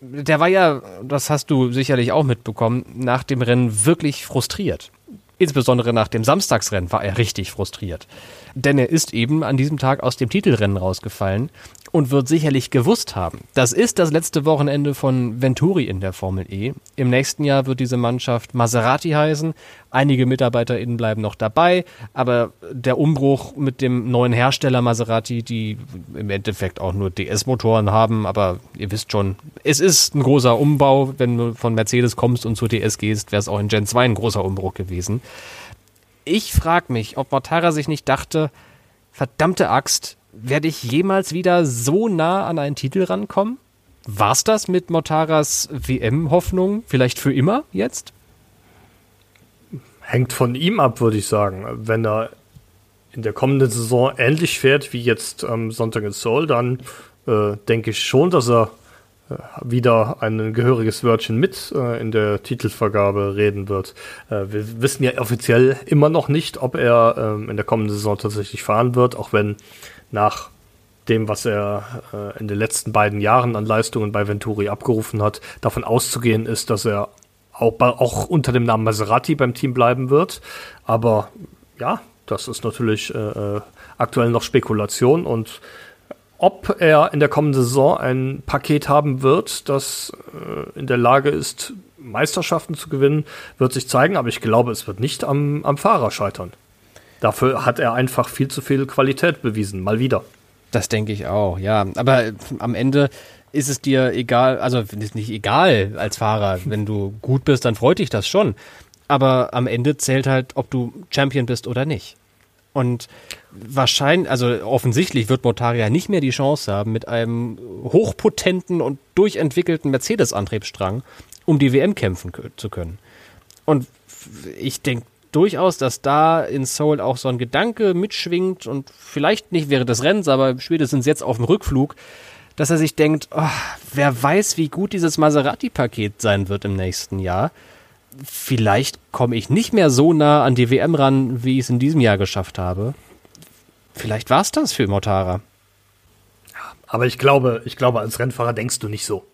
der war ja, das hast du sicherlich auch mitbekommen, nach dem Rennen wirklich frustriert. Insbesondere nach dem Samstagsrennen war er richtig frustriert. Denn er ist eben an diesem Tag aus dem Titelrennen rausgefallen und wird sicherlich gewusst haben, das ist das letzte Wochenende von Venturi in der Formel E. Im nächsten Jahr wird diese Mannschaft Maserati heißen. Einige MitarbeiterInnen bleiben noch dabei, aber der Umbruch mit dem neuen Hersteller Maserati, die im Endeffekt auch nur DS-Motoren haben, aber ihr wisst schon, es ist ein großer Umbau. Wenn du von Mercedes kommst und zur DS gehst, wäre es auch in Gen 2 ein großer Umbruch gewesen. Ich frage mich, ob Mortara sich nicht dachte, verdammte Axt, werde ich jemals wieder so nah an einen Titel rankommen? War's das mit Motaras WM-Hoffnung? Vielleicht für immer jetzt? Hängt von ihm ab, würde ich sagen. Wenn er in der kommenden Saison ähnlich fährt wie jetzt am Sonntag in Seoul, dann äh, denke ich schon, dass er äh, wieder ein gehöriges Wörtchen mit äh, in der Titelvergabe reden wird. Äh, wir wissen ja offiziell immer noch nicht, ob er ähm, in der kommenden Saison tatsächlich fahren wird, auch wenn nach dem, was er äh, in den letzten beiden Jahren an Leistungen bei Venturi abgerufen hat, davon auszugehen ist, dass er auch, bei, auch unter dem Namen Maserati beim Team bleiben wird. Aber ja, das ist natürlich äh, äh aktuell noch Spekulation und ob er in der kommenden Saison ein Paket haben wird, das äh, in der Lage ist, Meisterschaften zu gewinnen, wird sich zeigen. Aber ich glaube, es wird nicht am, am Fahrer scheitern. Dafür hat er einfach viel zu viel Qualität bewiesen, mal wieder. Das denke ich auch, ja. Aber äh, am Ende ist es dir egal, also ist nicht egal als Fahrer. Wenn du gut bist, dann freut dich das schon. Aber am Ende zählt halt, ob du Champion bist oder nicht. Und wahrscheinlich, also offensichtlich wird Motaria nicht mehr die Chance haben, mit einem hochpotenten und durchentwickelten Mercedes-Antriebsstrang um die WM kämpfen zu können. Und ich denke durchaus, dass da in Seoul auch so ein Gedanke mitschwingt und vielleicht nicht während des Rennens, aber spätestens jetzt auf dem Rückflug, dass er sich denkt, oh, wer weiß, wie gut dieses Maserati-Paket sein wird im nächsten Jahr. Vielleicht komme ich nicht mehr so nah an die WM ran, wie ich es in diesem Jahr geschafft habe. Vielleicht war es das für Motara. Aber ich glaube, ich glaube, als Rennfahrer denkst du nicht so.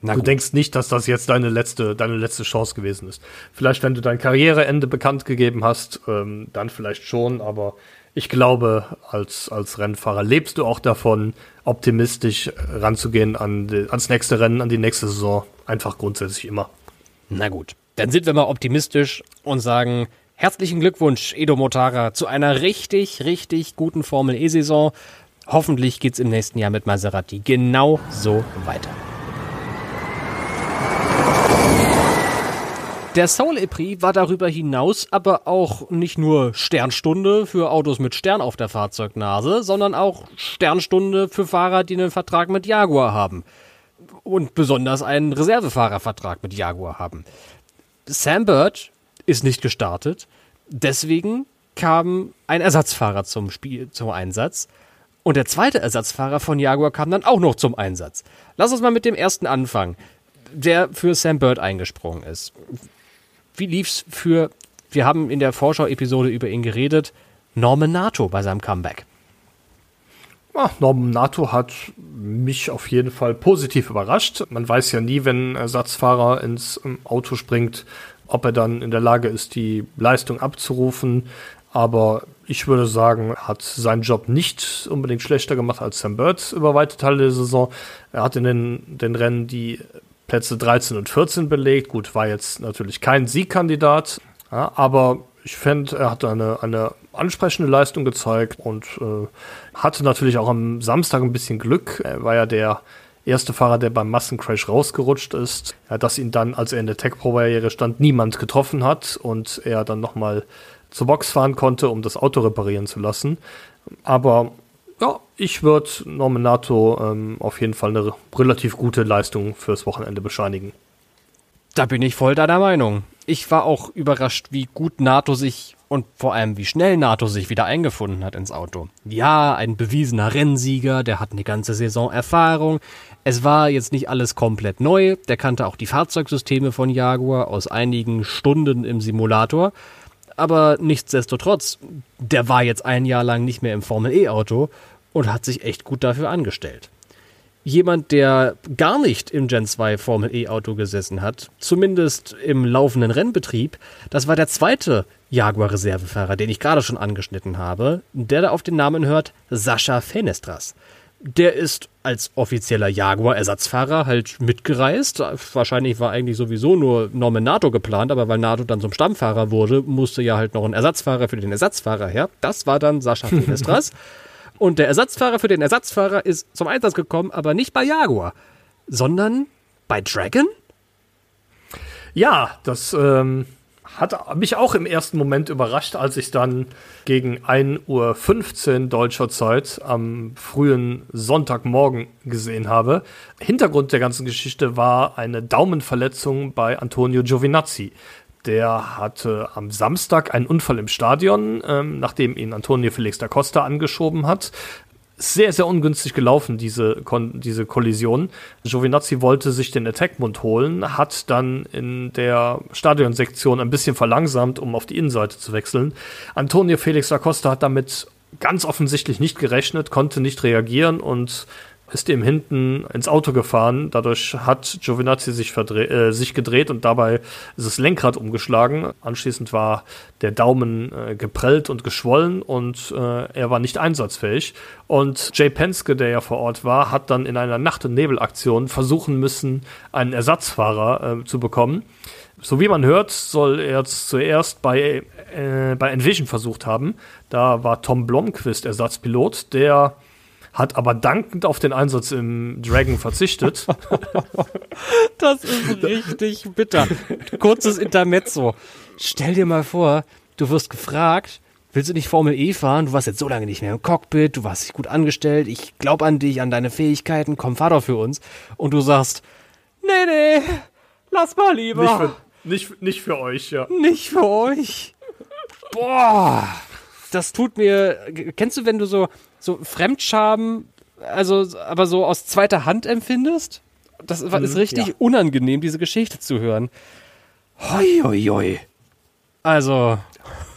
Na du gut. denkst nicht, dass das jetzt deine letzte, deine letzte Chance gewesen ist. Vielleicht, wenn du dein Karriereende bekannt gegeben hast, ähm, dann vielleicht schon, aber ich glaube, als, als Rennfahrer lebst du auch davon, optimistisch ranzugehen an die, ans nächste Rennen, an die nächste Saison. Einfach grundsätzlich immer. Na gut, dann sind wir mal optimistisch und sagen herzlichen Glückwunsch, Edo Motara, zu einer richtig, richtig guten Formel E-Saison. Hoffentlich geht's im nächsten Jahr mit Maserati genau so weiter. Der Soul Epris war darüber hinaus aber auch nicht nur Sternstunde für Autos mit Stern auf der Fahrzeugnase, sondern auch Sternstunde für Fahrer, die einen Vertrag mit Jaguar haben. Und besonders einen Reservefahrervertrag mit Jaguar haben. Sam Bird ist nicht gestartet, deswegen kam ein Ersatzfahrer zum Spiel, zum Einsatz. Und der zweite Ersatzfahrer von Jaguar kam dann auch noch zum Einsatz. Lass uns mal mit dem ersten anfangen, der für Sam Bird eingesprungen ist. Wie lief's für, wir haben in der Vorschau-Episode über ihn geredet, Norman Nato bei seinem Comeback? Ah, Norman Nato hat mich auf jeden Fall positiv überrascht. Man weiß ja nie, wenn ein Ersatzfahrer ins ähm, Auto springt, ob er dann in der Lage ist, die Leistung abzurufen. Aber ich würde sagen, hat seinen Job nicht unbedingt schlechter gemacht als Sam Bird über weite Teile der Saison. Er hat in den, den Rennen die Plätze 13 und 14 belegt. Gut, war jetzt natürlich kein Siegkandidat, ja, aber ich fände, er hat eine, eine ansprechende Leistung gezeigt und äh, hatte natürlich auch am Samstag ein bisschen Glück. Er war ja der erste Fahrer, der beim Massencrash rausgerutscht ist, ja, dass ihn dann, als er in der Tech-Pro-Barriere stand, niemand getroffen hat und er dann nochmal zur Box fahren konnte, um das Auto reparieren zu lassen. Aber ja, ich würde Norman Nato ähm, auf jeden Fall eine relativ gute Leistung fürs Wochenende bescheinigen. Da bin ich voll deiner Meinung. Ich war auch überrascht, wie gut NATO sich und vor allem wie schnell NATO sich wieder eingefunden hat ins Auto. Ja, ein bewiesener Rennsieger, der hat eine ganze Saison Erfahrung. Es war jetzt nicht alles komplett neu, der kannte auch die Fahrzeugsysteme von Jaguar aus einigen Stunden im Simulator. Aber nichtsdestotrotz, der war jetzt ein Jahr lang nicht mehr im Formel E-Auto und hat sich echt gut dafür angestellt. Jemand, der gar nicht im Gen 2 Formel E-Auto gesessen hat, zumindest im laufenden Rennbetrieb, das war der zweite Jaguar-Reservefahrer, den ich gerade schon angeschnitten habe, der da auf den Namen hört, Sascha Fenestras. der ist als offizieller Jaguar-Ersatzfahrer halt mitgereist. Wahrscheinlich war eigentlich sowieso nur Norman Nato geplant, aber weil Nato dann zum Stammfahrer wurde, musste ja halt noch ein Ersatzfahrer für den Ersatzfahrer her. Das war dann Sascha Finestras. Und der Ersatzfahrer für den Ersatzfahrer ist zum Einsatz gekommen, aber nicht bei Jaguar, sondern bei Dragon? Ja, das ähm, hat mich auch im ersten Moment überrascht, als ich dann gegen 1.15 Uhr deutscher Zeit am frühen Sonntagmorgen gesehen habe. Hintergrund der ganzen Geschichte war eine Daumenverletzung bei Antonio Giovinazzi. Der hatte am Samstag einen Unfall im Stadion, ähm, nachdem ihn Antonio Felix da Costa angeschoben hat sehr, sehr ungünstig gelaufen, diese, diese Kollision. Giovinazzi wollte sich den Attack-Mund holen, hat dann in der Stadionsektion ein bisschen verlangsamt, um auf die Innenseite zu wechseln. Antonio Felix da Costa hat damit ganz offensichtlich nicht gerechnet, konnte nicht reagieren und ist ihm hinten ins Auto gefahren. Dadurch hat Giovinazzi sich, äh, sich gedreht und dabei ist das Lenkrad umgeschlagen. Anschließend war der Daumen äh, geprellt und geschwollen und äh, er war nicht einsatzfähig. Und Jay Penske, der ja vor Ort war, hat dann in einer Nacht- und Nebelaktion versuchen müssen, einen Ersatzfahrer äh, zu bekommen. So wie man hört, soll er zuerst bei, äh, bei Envision versucht haben. Da war Tom Blomqvist Ersatzpilot, der hat aber dankend auf den Einsatz im Dragon verzichtet. das ist richtig bitter. Kurzes Intermezzo. Stell dir mal vor, du wirst gefragt, willst du nicht Formel E fahren? Du warst jetzt so lange nicht mehr im Cockpit, du warst dich gut angestellt, ich glaube an dich, an deine Fähigkeiten, komm, fahr doch für uns. Und du sagst, nee, nee, lass mal lieber. Nicht für, nicht, nicht für euch, ja. Nicht für euch. Boah das tut mir. Kennst du, wenn du so, so Fremdscham, also aber so aus zweiter Hand empfindest? Das ist mhm, richtig ja. unangenehm, diese Geschichte zu hören. Hoi, hoi, hoi. Also,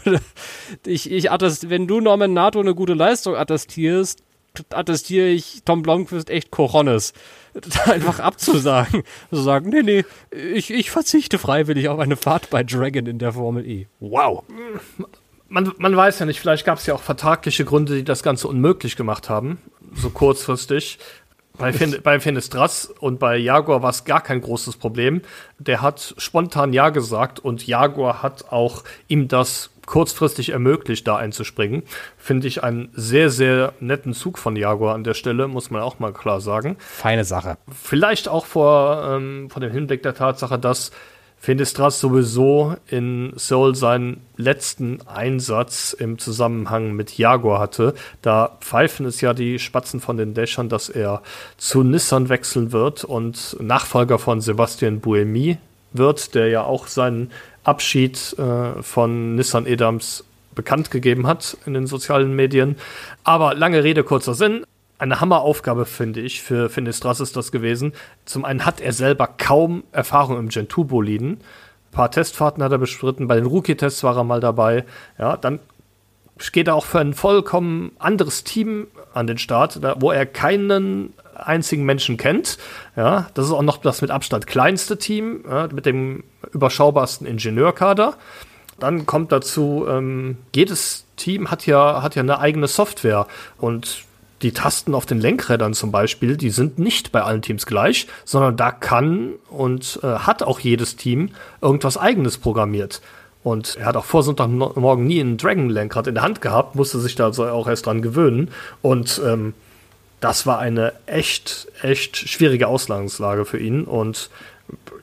ich, ich attest, wenn du Norman NATO eine gute Leistung attestierst, attestiere ich Tom Blomqvist echt Corones. Einfach abzusagen. Zu also sagen, nee, nee, ich, ich verzichte freiwillig auf eine Fahrt bei Dragon in der Formel E. Wow man, man weiß ja nicht, vielleicht gab es ja auch vertragliche Gründe, die das Ganze unmöglich gemacht haben, so kurzfristig. Bei, fin bei Finistras und bei Jaguar war es gar kein großes Problem. Der hat spontan Ja gesagt und Jaguar hat auch ihm das kurzfristig ermöglicht, da einzuspringen. Finde ich einen sehr, sehr netten Zug von Jaguar an der Stelle, muss man auch mal klar sagen. Feine Sache. Vielleicht auch vor, ähm, vor dem Hinblick der Tatsache, dass Finistras sowieso in Seoul seinen letzten Einsatz im Zusammenhang mit Jaguar hatte. Da pfeifen es ja die Spatzen von den Dächern, dass er zu Nissan wechseln wird und Nachfolger von Sebastian Buemi wird, der ja auch seinen Abschied äh, von Nissan Edams bekannt gegeben hat in den sozialen Medien. Aber lange Rede, kurzer Sinn eine Hammeraufgabe, finde ich, für Finistras ist das gewesen. Zum einen hat er selber kaum Erfahrung im Gentoo-Boliden. Ein paar Testfahrten hat er bestritten, bei den Rookie-Tests war er mal dabei. Ja, dann geht er auch für ein vollkommen anderes Team an den Start, wo er keinen einzigen Menschen kennt. Ja, das ist auch noch das mit Abstand kleinste Team, ja, mit dem überschaubarsten Ingenieurkader. Dann kommt dazu, ähm, jedes Team hat ja, hat ja eine eigene Software und die Tasten auf den Lenkrädern zum Beispiel, die sind nicht bei allen Teams gleich, sondern da kann und äh, hat auch jedes Team irgendwas eigenes programmiert. Und er hat auch vor Sonntagmorgen nie ein Dragon-Lenkrad in der Hand gehabt, musste sich da also auch erst dran gewöhnen. Und ähm, das war eine echt, echt schwierige Ausgangslage für ihn. Und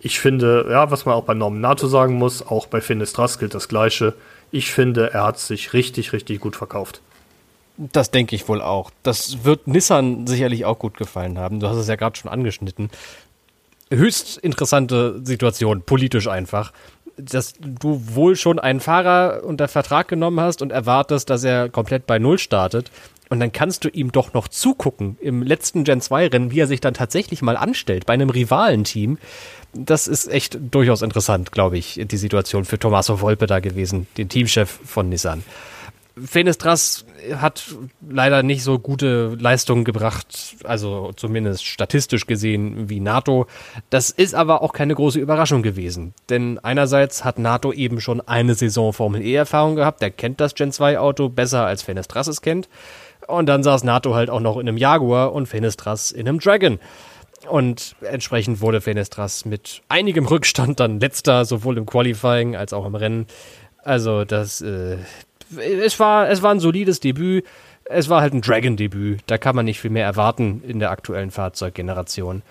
ich finde, ja, was man auch bei Norman NATO sagen muss, auch bei Finistras gilt das Gleiche. Ich finde, er hat sich richtig, richtig gut verkauft. Das denke ich wohl auch. Das wird Nissan sicherlich auch gut gefallen haben. Du hast es ja gerade schon angeschnitten. Höchst interessante Situation, politisch einfach. Dass du wohl schon einen Fahrer unter Vertrag genommen hast und erwartest, dass er komplett bei Null startet. Und dann kannst du ihm doch noch zugucken im letzten Gen 2 Rennen, wie er sich dann tatsächlich mal anstellt bei einem Rivalenteam. Das ist echt durchaus interessant, glaube ich, die Situation für Tommaso Volpe da gewesen, den Teamchef von Nissan. Fenestras hat leider nicht so gute Leistungen gebracht, also zumindest statistisch gesehen wie NATO. Das ist aber auch keine große Überraschung gewesen, denn einerseits hat NATO eben schon eine Saison Formel E Erfahrung gehabt, der kennt das Gen 2 Auto besser als Fenestras es kennt. Und dann saß Nato halt auch noch in einem Jaguar und Fenestras in einem Dragon. Und entsprechend wurde Fenestras mit einigem Rückstand dann letzter, sowohl im Qualifying als auch im Rennen. Also das, äh, es war, es war ein solides Debüt. Es war halt ein Dragon-Debüt. Da kann man nicht viel mehr erwarten in der aktuellen Fahrzeuggeneration.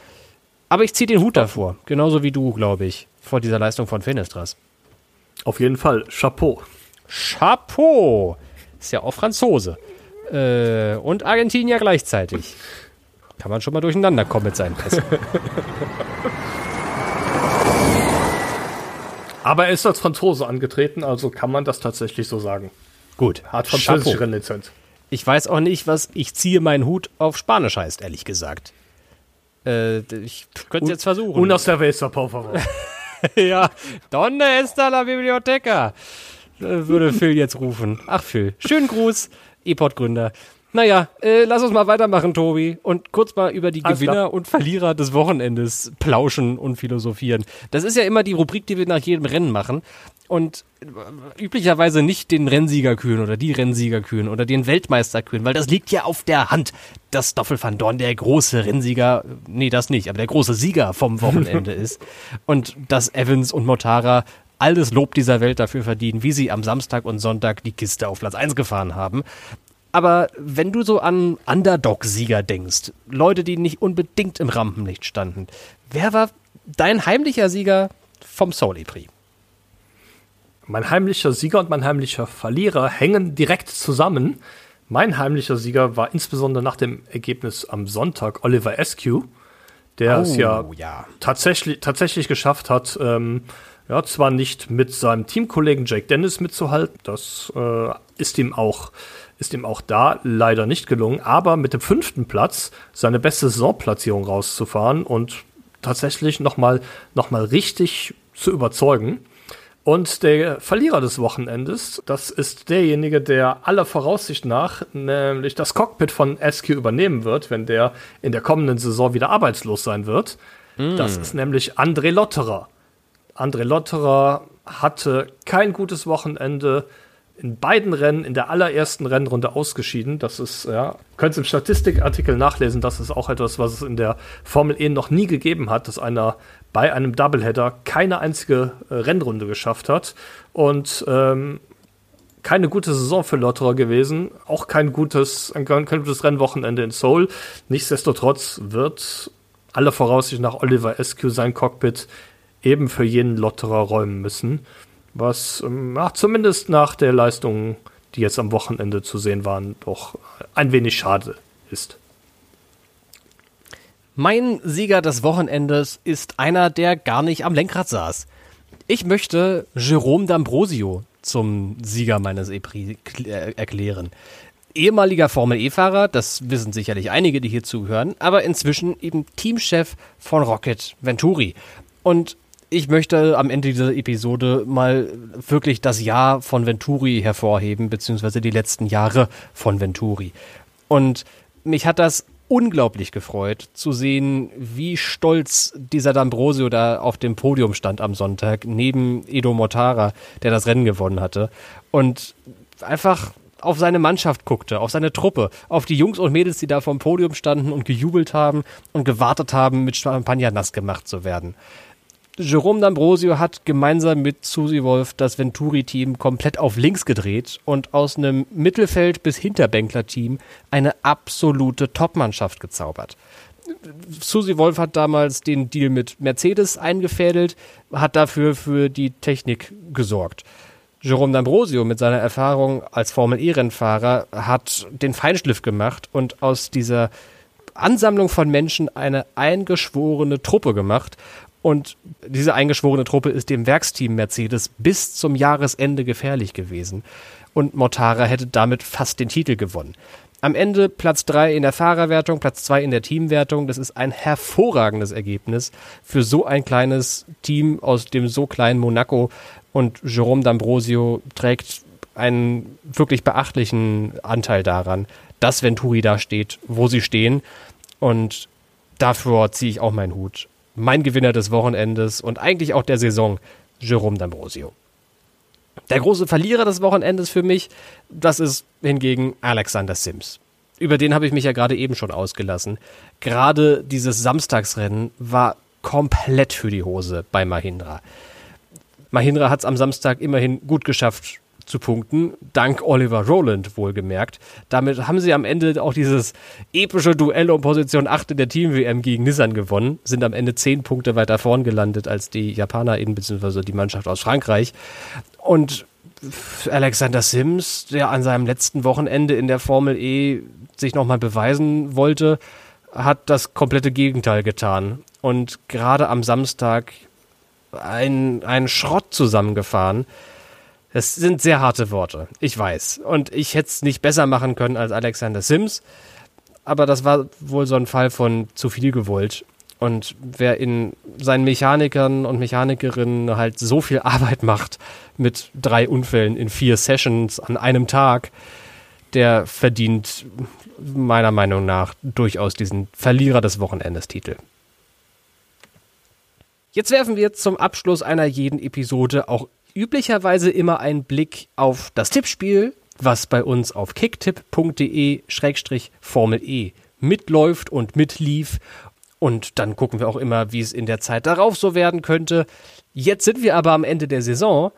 Aber ich ziehe den Hut davor, genauso wie du, glaube ich, vor dieser Leistung von Fenestras. Auf jeden Fall, Chapeau. Chapeau! Ist ja auch Franzose. Äh, und Argentinier gleichzeitig. Kann man schon mal durcheinander kommen mit seinen Pässen. Aber er ist als Franzose angetreten, also kann man das tatsächlich so sagen. Gut. Hat französische Rennlizenz. Ich weiß auch nicht, was ich ziehe meinen Hut auf Spanisch heißt, ehrlich gesagt. Äh, ich könnte es jetzt versuchen. Una cerveza, por favor. ja, ¿Dónde está la biblioteca? Äh, würde Phil jetzt rufen. Ach, Phil. Schönen Gruß, E-Pod-Gründer. Naja, äh, lass uns mal weitermachen, Tobi, und kurz mal über die Gewinner klar. und Verlierer des Wochenendes plauschen und philosophieren. Das ist ja immer die Rubrik, die wir nach jedem Rennen machen. Und äh, üblicherweise nicht den Rennsieger kühlen oder die Rennsieger kühlen oder den Weltmeister kühlen, weil das liegt ja auf der Hand, dass Stoffel van Dorn der große Rennsieger, nee, das nicht, aber der große Sieger vom Wochenende ist. Und dass Evans und Motara alles Lob dieser Welt dafür verdienen, wie sie am Samstag und Sonntag die Kiste auf Platz 1 gefahren haben. Aber wenn du so an Underdog-Sieger denkst, Leute, die nicht unbedingt im Rampenlicht standen, wer war dein heimlicher Sieger vom Soli Prix? Mein heimlicher Sieger und mein heimlicher Verlierer hängen direkt zusammen. Mein heimlicher Sieger war insbesondere nach dem Ergebnis am Sonntag Oliver Eskew, der es ja, Oh, ja. tatsächlich, tatsächlich geschafft hat, ähm, ja, zwar nicht mit seinem Teamkollegen Jake Dennis mitzuhalten, das äh, ist ihm auch ist ihm auch da leider nicht gelungen, aber mit dem fünften Platz seine beste Saisonplatzierung rauszufahren und tatsächlich nochmal noch mal richtig zu überzeugen. Und der Verlierer des Wochenendes, das ist derjenige, der aller Voraussicht nach nämlich das Cockpit von SQ übernehmen wird, wenn der in der kommenden Saison wieder arbeitslos sein wird. Das ist nämlich André Lotterer. André Lotterer hatte kein gutes Wochenende, in beiden Rennen in der allerersten Rennrunde ausgeschieden. Das ist, ja, könnt ihr im Statistikartikel nachlesen, das ist auch etwas, was es in der Formel E noch nie gegeben hat, dass einer bei einem Doubleheader keine einzige äh, Rennrunde geschafft hat. Und ähm, keine gute Saison für Lotterer gewesen, auch kein gutes, ein, kein gutes Rennwochenende in Seoul. Nichtsdestotrotz wird aller Voraussicht nach Oliver Eskew sein Cockpit eben für jenen Lotterer räumen müssen, was ähm, ja, zumindest nach der Leistung, die jetzt am Wochenende zu sehen waren, doch ein wenig schade ist. Mein Sieger des Wochenendes ist einer, der gar nicht am Lenkrad saß. Ich möchte Jerome D'Ambrosio zum Sieger meines E-Prix kl- äh, erklären. Ehemaliger Formel-E-Fahrer, das wissen sicherlich einige, die hier zuhören, aber inzwischen eben Teamchef von Rocket Venturi. Und ich möchte am Ende dieser Episode mal wirklich das Jahr von Venturi hervorheben, beziehungsweise die letzten Jahre von Venturi. Und mich hat das unglaublich gefreut zu sehen, wie stolz dieser D'Ambrosio da auf dem Podium stand am Sonntag, neben Edo Mortara, der das Rennen gewonnen hatte. Und einfach auf seine Mannschaft guckte, auf seine Truppe, auf die Jungs und Mädels, die da vom Podium standen und gejubelt haben und gewartet haben, mit Champagner nass gemacht zu werden. Jerome D'Ambrosio hat gemeinsam mit Susi Wolf das Venturi-Team komplett auf links gedreht und aus einem Mittelfeld- bis Hinterbänkler-Team eine absolute Topmannschaft gezaubert. Susi Wolf hat damals den Deal mit Mercedes eingefädelt, hat dafür für die Technik gesorgt. Jerome D'Ambrosio mit seiner Erfahrung als Formel-E-Rennfahrer hat den Feinschliff gemacht und aus dieser Ansammlung von Menschen eine eingeschworene Truppe gemacht. Und diese eingeschworene Truppe ist dem Werksteam Mercedes bis zum Jahresende gefährlich gewesen. Und Mortara hätte damit fast den Titel gewonnen. Am Ende Platz 3 in der Fahrerwertung, Platz 2 in der Teamwertung. Das ist ein hervorragendes Ergebnis für so ein kleines Team aus dem so kleinen Monaco. Und Jerome D'Ambrosio trägt einen wirklich beachtlichen Anteil daran, dass Venturi da steht, wo sie stehen. Und dafür ziehe ich auch meinen Hut. Mein Gewinner des Wochenendes und eigentlich auch der Saison, Jerome D'Ambrosio. Der große Verlierer des Wochenendes für mich, das ist hingegen Alexander Sims. über den habe ich mich ja gerade eben schon ausgelassen. Gerade dieses Samstagsrennen war komplett für die Hose bei Mahindra. Mahindra hat es am Samstag immerhin gut geschafft zu punkten, dank Oliver Rowland wohlgemerkt. Damit haben sie am Ende auch dieses epische Duell um Position 8 in der Team-WM gegen Nissan gewonnen, sind am Ende 10 Punkte weiter vorn gelandet als die Japaner eben, beziehungsweise die Mannschaft aus Frankreich. Und Alexander Sims, der an seinem letzten Wochenende in der Formel E sich nochmal beweisen wollte, hat das komplette Gegenteil getan. Und gerade am Samstag einen Schrott zusammengefahren. Das sind sehr harte Worte, ich weiß. Und ich hätte es nicht besser machen können als Alexander Sims. Aber das war wohl so ein Fall von zu viel gewollt. Und wer in seinen Mechanikern und Mechanikerinnen halt so viel Arbeit macht mit drei Unfällen in vier Sessions an einem Tag, der verdient meiner Meinung nach durchaus diesen Verlierer des Wochenendes-Titel. Jetzt werfen wir zum Abschluss einer jeden Episode auch üblicherweise immer einen Blick auf das Tippspiel, was bei uns auf kicktipp.de-formel E mitläuft und mitlief. Und dann gucken wir auch immer, wie es in der Zeit darauf so werden könnte. Jetzt sind wir aber am Ende der Saison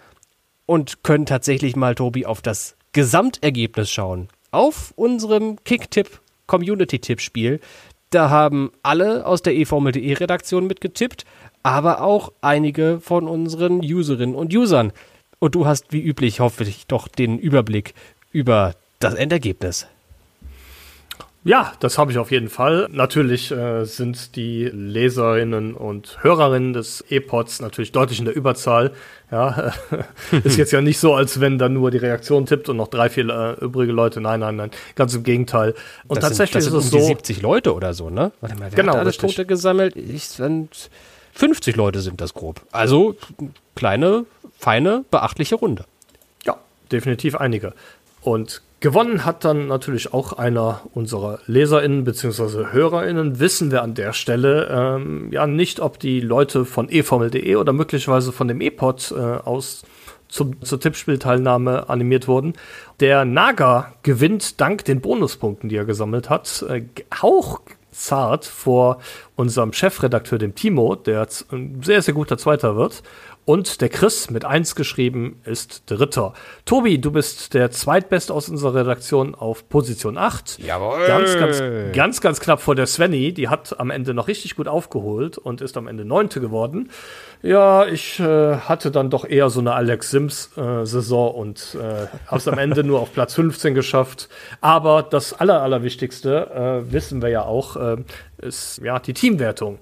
und können tatsächlich mal, Tobi, auf das Gesamtergebnis schauen. Auf unserem Kicktipp Community-Tippspiel. Da haben alle aus der eFormel.de Redaktion mitgetippt aber auch einige von unseren Userinnen und Usern. Und du hast wie üblich hoffentlich doch den Überblick über das Endergebnis. Ja, das habe ich auf jeden Fall. Natürlich äh, sind die Leserinnen und Hörerinnen des E-Pods natürlich deutlich in der Überzahl. Ja, ist jetzt ja nicht so, als wenn da nur die Reaktion tippt und noch drei, vier äh, übrige Leute. Nein, nein, nein, ganz im Gegenteil. Und das tatsächlich sind, das ist es um so. 70 Leute oder so, ne? Warte mal, wer genau, hat alles richtig. Tote gesammelt? Ich sind 50 Leute sind das grob. Also kleine, feine, beachtliche Runde. Ja, definitiv einige. Und gewonnen hat dann natürlich auch einer unserer LeserInnen bzw. HörerInnen. Wissen wir an der Stelle ähm, ja nicht, ob die Leute von eFormel.de oder möglicherweise von dem E-Pod äh, aus zum, zur Tippspielteilnahme animiert wurden. Der Naga gewinnt dank den Bonuspunkten, die er gesammelt hat, äh, auch zart vor unserem Chefredakteur, dem Timo, der ein sehr, sehr guter Zweiter wird. Und der Chris mit 1 geschrieben ist Dritter. Tobi, du bist der Zweitbeste aus unserer Redaktion auf Position 8. Jawohl. Ganz, ganz, ganz, ganz knapp vor der Svenny. Die hat am Ende noch richtig gut aufgeholt und ist am Ende Neunte geworden. Ja, ich äh, hatte dann doch eher so eine Alex Sims-Saison äh, und äh, habe es am Ende nur auf Platz 15 geschafft. Aber das Aller, Allerwichtigste, äh, wissen wir ja auch, äh, ist ja die Teamwertung.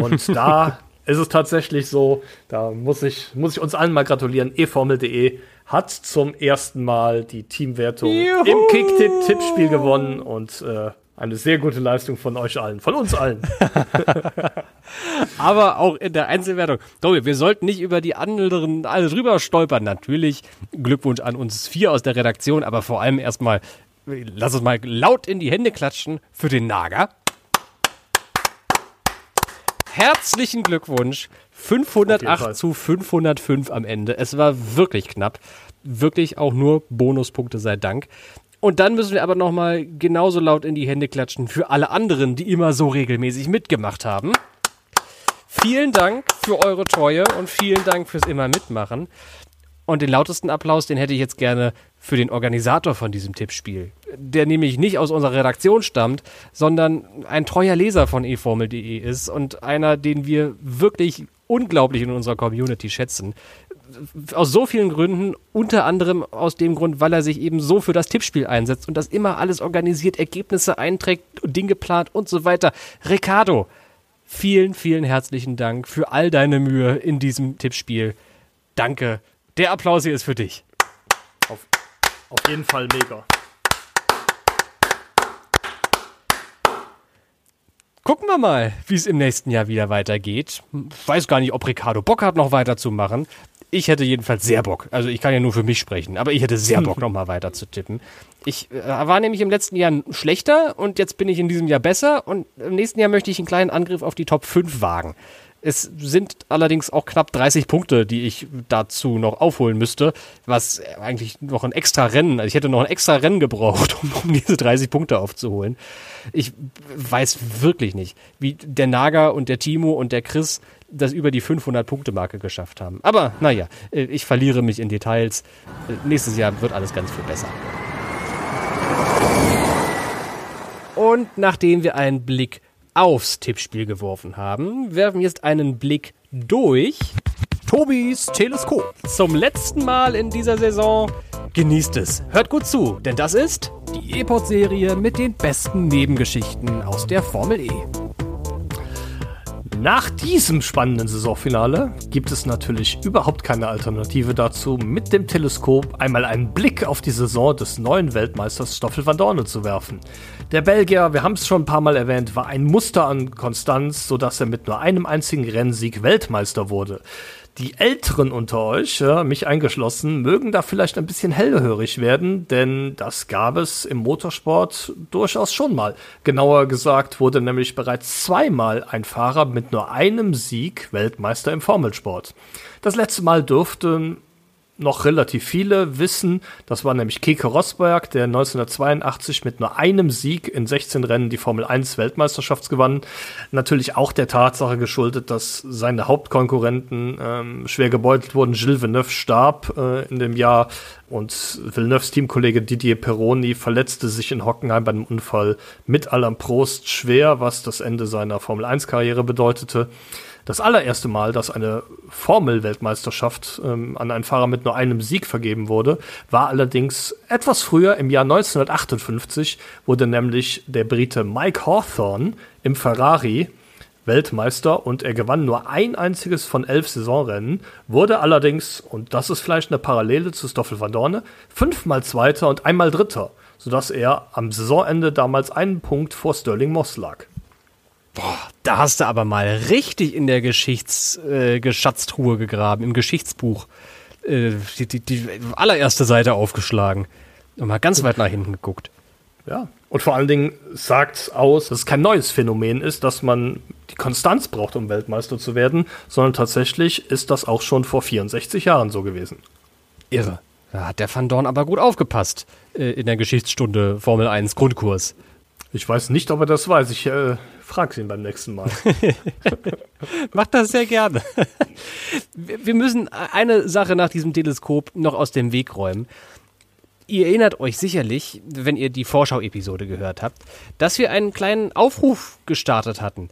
Und da ist es tatsächlich so, da muss ich, muss ich uns allen mal gratulieren. eFormel.de hat zum ersten Mal die Teamwertung Juhu. im Kick-Tippspiel gewonnen und äh, eine sehr gute Leistung von euch allen, von uns allen. Aber auch in der Einzelwertung. Tobi, wir sollten nicht über die anderen alle drüber stolpern. Natürlich Glückwunsch an uns vier aus der Redaktion, aber vor allem erstmal, lass uns mal laut in die Hände klatschen für den Nager herzlichen Glückwunsch. 508 zu 505 am Ende. Es war wirklich knapp. Wirklich auch nur Bonuspunkte sei Dank. Und dann müssen wir aber nochmal genauso laut in die Hände klatschen für alle anderen, die immer so regelmäßig mitgemacht haben. Vielen Dank für eure Treue und vielen Dank fürs immer mitmachen. Und den lautesten Applaus, den hätte ich jetzt gerne für den Organisator von diesem Tippspiel, der nämlich nicht aus unserer Redaktion stammt, sondern ein treuer Leser von eFormel.de ist und einer, den wir wirklich unglaublich in unserer Community schätzen. Aus so vielen Gründen, unter anderem aus dem Grund, weil er sich eben so für das Tippspiel einsetzt und das immer alles organisiert, Ergebnisse einträgt, Dinge plant und so weiter. Ricardo, vielen, vielen herzlichen Dank für all deine Mühe in diesem Tippspiel. Danke. Der Applaus hier ist für dich. Auf auf jeden Fall mega. Gucken wir mal, wie es im nächsten Jahr wieder weitergeht. Ich weiß gar nicht, ob Ricardo Bock hat, noch weiterzumachen. Ich hätte jedenfalls sehr Bock. Also ich kann ja nur für mich sprechen, aber ich hätte sehr Bock, nochmal weiter zu tippen. Ich äh, war nämlich im letzten Jahr schlechter und jetzt bin ich in diesem Jahr besser und im nächsten Jahr möchte ich einen kleinen Angriff auf die Top 5 wagen. Es sind allerdings auch knapp 30 Punkte, die ich dazu noch aufholen müsste, was eigentlich noch ein extra Rennen, also ich hätte noch ein extra Rennen gebraucht, um, um diese 30 Punkte aufzuholen. Ich weiß wirklich nicht, wie der Naga und der Timo und der Chris das über die 500-Punkte-Marke geschafft haben. Aber naja, äh, ich verliere mich in Details. Äh, nächstes Jahr wird alles ganz viel besser. Und nachdem wir einen Blick aufs Tippspiel geworfen haben, werfen jetzt einen Blick durch Tobis Teleskop. Zum letzten Mal in dieser Saison. Genießt es. Hört gut zu, denn das ist die E-Pod-Serie mit den besten Nebengeschichten aus der Formel E. Nach diesem spannenden Saisonfinale gibt es natürlich überhaupt keine Alternative dazu, mit dem Teleskop einmal einen Blick auf die Saison des neuen Weltmeisters Stoffel van Dorne zu werfen. Der Belgier, wir haben es schon ein paar Mal erwähnt, war ein Muster an Konstanz, sodass er mit nur einem einzigen Rennsieg Weltmeister wurde. Die Älteren unter euch, mich eingeschlossen, mögen da vielleicht ein bisschen hellhörig werden, denn das gab es im Motorsport durchaus schon mal. Genauer gesagt wurde nämlich bereits zweimal ein Fahrer mit nur einem Sieg Weltmeister im Formelsport. Das letzte Mal dürfte noch relativ viele wissen. Das war nämlich Keke Rosberg, der 1982 mit nur einem Sieg in 16 Rennen die Formel 1 Weltmeisterschaft gewann. Natürlich auch der Tatsache geschuldet, dass seine Hauptkonkurrenten ähm, schwer gebeutelt wurden. Gilles Villeneuve starb äh, in dem Jahr und Villeneuves Teamkollege Didier Peroni verletzte sich in Hockenheim bei einem Unfall mit Alain Prost schwer, was das Ende seiner Formel 1 Karriere bedeutete. Das allererste Mal, dass eine Formel-Weltmeisterschaft ähm, an einen Fahrer mit nur einem Sieg vergeben wurde, war allerdings etwas früher, im Jahr 1958, wurde nämlich der Brite Mike Hawthorne im Ferrari Weltmeister und er gewann nur ein einziges von elf Saisonrennen, wurde allerdings, und das ist vielleicht eine Parallele zu Stoffel van Dorne, fünfmal Zweiter und einmal Dritter, sodass er am Saisonende damals einen Punkt vor Sterling Moss lag. Boah, da hast du aber mal richtig in der Geschichts, äh, gegraben, im Geschichtsbuch. Äh, die, die, die allererste Seite aufgeschlagen und mal ganz weit nach hinten geguckt. Ja, und vor allen Dingen sagt aus, dass es kein neues Phänomen ist, dass man die Konstanz braucht, um Weltmeister zu werden, sondern tatsächlich ist das auch schon vor 64 Jahren so gewesen. Irre. Da hat der Van Dorn aber gut aufgepasst äh, in der Geschichtsstunde Formel 1 Grundkurs. Ich weiß nicht, ob er das weiß. Ich äh, frage ihn beim nächsten Mal. Macht das sehr gerne. Wir müssen eine Sache nach diesem Teleskop noch aus dem Weg räumen. Ihr erinnert euch sicherlich, wenn ihr die Vorschau-Episode gehört habt, dass wir einen kleinen Aufruf gestartet hatten.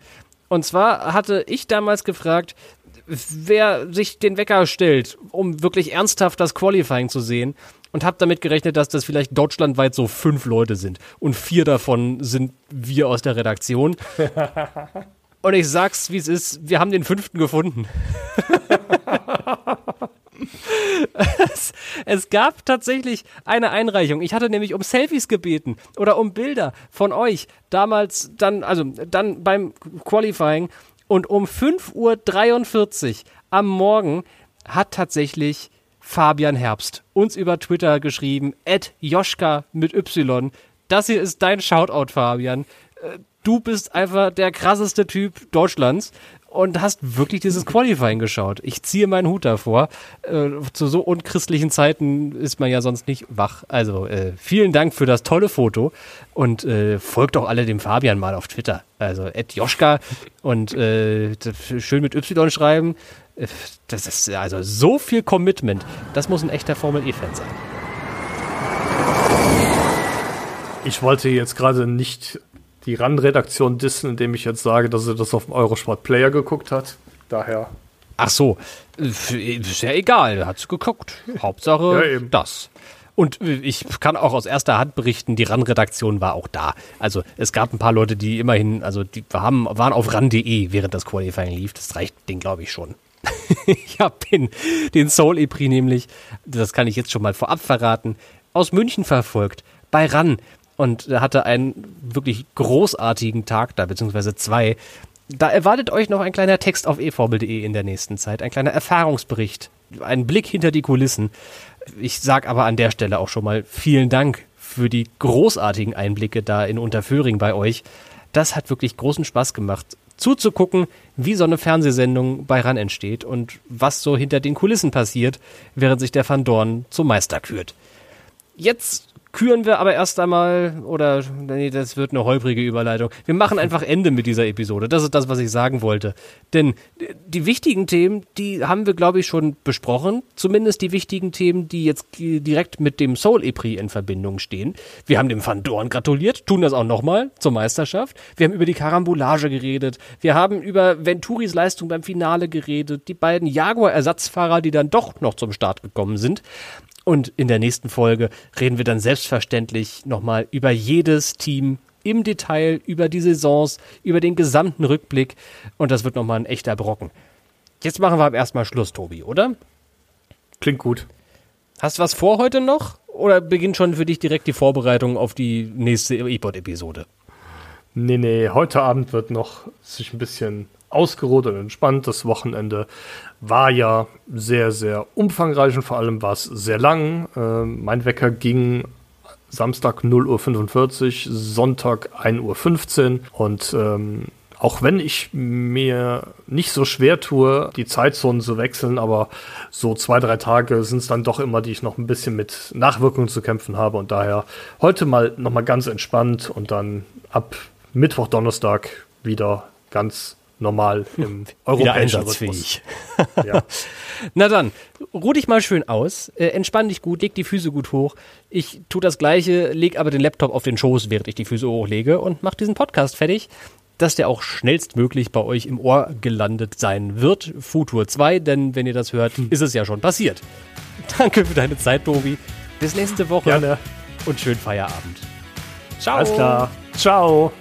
Und zwar hatte ich damals gefragt, wer sich den Wecker stellt, um wirklich ernsthaft das Qualifying zu sehen und habe damit gerechnet, dass das vielleicht deutschlandweit so fünf Leute sind. Und vier davon sind wir aus der Redaktion. und ich sag's, wie es ist, wir haben den fünften gefunden. es, es, gab tatsächlich eine Einreichung. Ich hatte nämlich um Selfies gebeten oder um Bilder von euch. Damals dann, also dann beim Qualifying. Und um 5.43 Uhr am Morgen hat tatsächlich Fabian Herbst uns über Twitter geschrieben, at Joschka mit Y. Das hier ist dein Shoutout, Fabian. Äh, du bist einfach der krasseste Typ Deutschlands und hast wirklich dieses Qualifying geschaut. Ich ziehe meinen Hut davor. Äh, zu so unchristlichen Zeiten ist man ja sonst nicht wach. Also äh, vielen Dank für das tolle Foto und folgt doch alle dem Fabian mal auf Twitter. Also Ed Joschka und schön mit Y schreiben. Das ist also so viel Commitment. Das muss ein echter Formel E-Fan sein. Ich wollte jetzt gerade nicht die RAN-Redaktion dissen, indem ich jetzt sage, dass er das auf dem Eurosport Player geguckt hat. Daher. Ach so, ist ja egal, hat es geguckt. Hauptsache ja, das. Und ich kann auch aus erster Hand berichten, die RAN-Redaktion war auch da. Also es gab ein paar Leute, die immerhin, also die haben, waren auf RAN.de, während das Qualifying lief. Das reicht denen, glaube ich, schon. ich habe den, den Soul Epri nämlich, das kann ich jetzt schon mal vorab verraten, aus München verfolgt, bei RAN und hatte einen wirklich großartigen Tag da, beziehungsweise zwei. Da erwartet euch noch ein kleiner Text auf eformel.de in der nächsten Zeit, ein kleiner Erfahrungsbericht, ein Blick hinter die Kulissen. Ich sag aber an der Stelle auch schon mal vielen Dank für die großartigen Einblicke da in Unterföhring bei euch. Das hat wirklich großen Spaß gemacht zuzugucken, wie so eine Fernsehsendung bei RAN entsteht und was so hinter den Kulissen passiert, während sich der Van Dorn zum Meister kürt. Jetzt küren wir aber erst einmal, oder nee, das wird eine holprige Überleitung. Wir machen einfach Ende mit dieser Episode. Das ist das, was ich sagen wollte. Denn die wichtigen Themen, die haben wir, glaube ich, schon besprochen. Zumindest die wichtigen Themen, die jetzt direkt mit dem Soul Epri in Verbindung stehen. Wir haben dem Van Dorn gratuliert, tun das auch nochmal zur Meisterschaft. Wir haben über die Karambolage geredet. Wir haben über Venturis Leistung beim Finale geredet. Die beiden Jaguar-Ersatzfahrer, die dann doch noch zum Start gekommen sind. Und in der nächsten Folge reden wir dann selbstverständlich nochmal über jedes Team im Detail, über die Saisons, über den gesamten Rückblick. Und das wird nochmal ein echter Brocken. Jetzt machen wir aber erstmal Schluss, Tobi, oder? Klingt gut. Hast du was vor heute noch? Oder beginnt schon für dich direkt die Vorbereitung auf die nächste E-Pod-Episode? Nee, nee, heute Abend wird noch sich ein bisschen ausgeruht und entspannt. Das Wochenende war ja sehr, sehr umfangreich und vor allem war es sehr lang. Äh, mein Wecker ging Samstag 0.45 Uhr, Sonntag 1.15 Uhr und ähm, auch wenn ich mir nicht so schwer tue, die Zeitzonen zu wechseln, aber so zwei, drei Tage sind es dann doch immer, die ich noch ein bisschen mit Nachwirkungen zu kämpfen habe und daher heute mal nochmal ganz entspannt und dann ab Mittwoch, Donnerstag wieder ganz normal im europäischen einsatzfähig. ja. Na dann, ruh dich mal schön aus, äh, entspann dich gut, leg die Füße gut hoch. Ich tue das gleiche, leg aber den Laptop auf den Schoß, während ich die Füße hochlege und mach diesen Podcast fertig, dass der auch schnellstmöglich bei euch im Ohr gelandet sein wird. Futur 2, denn wenn ihr das hört, hm. ist es ja schon passiert. Danke für deine Zeit, Tobi. Bis nächste Woche Gerne. und schönen Feierabend. Ciao. Alles klar. Ciao.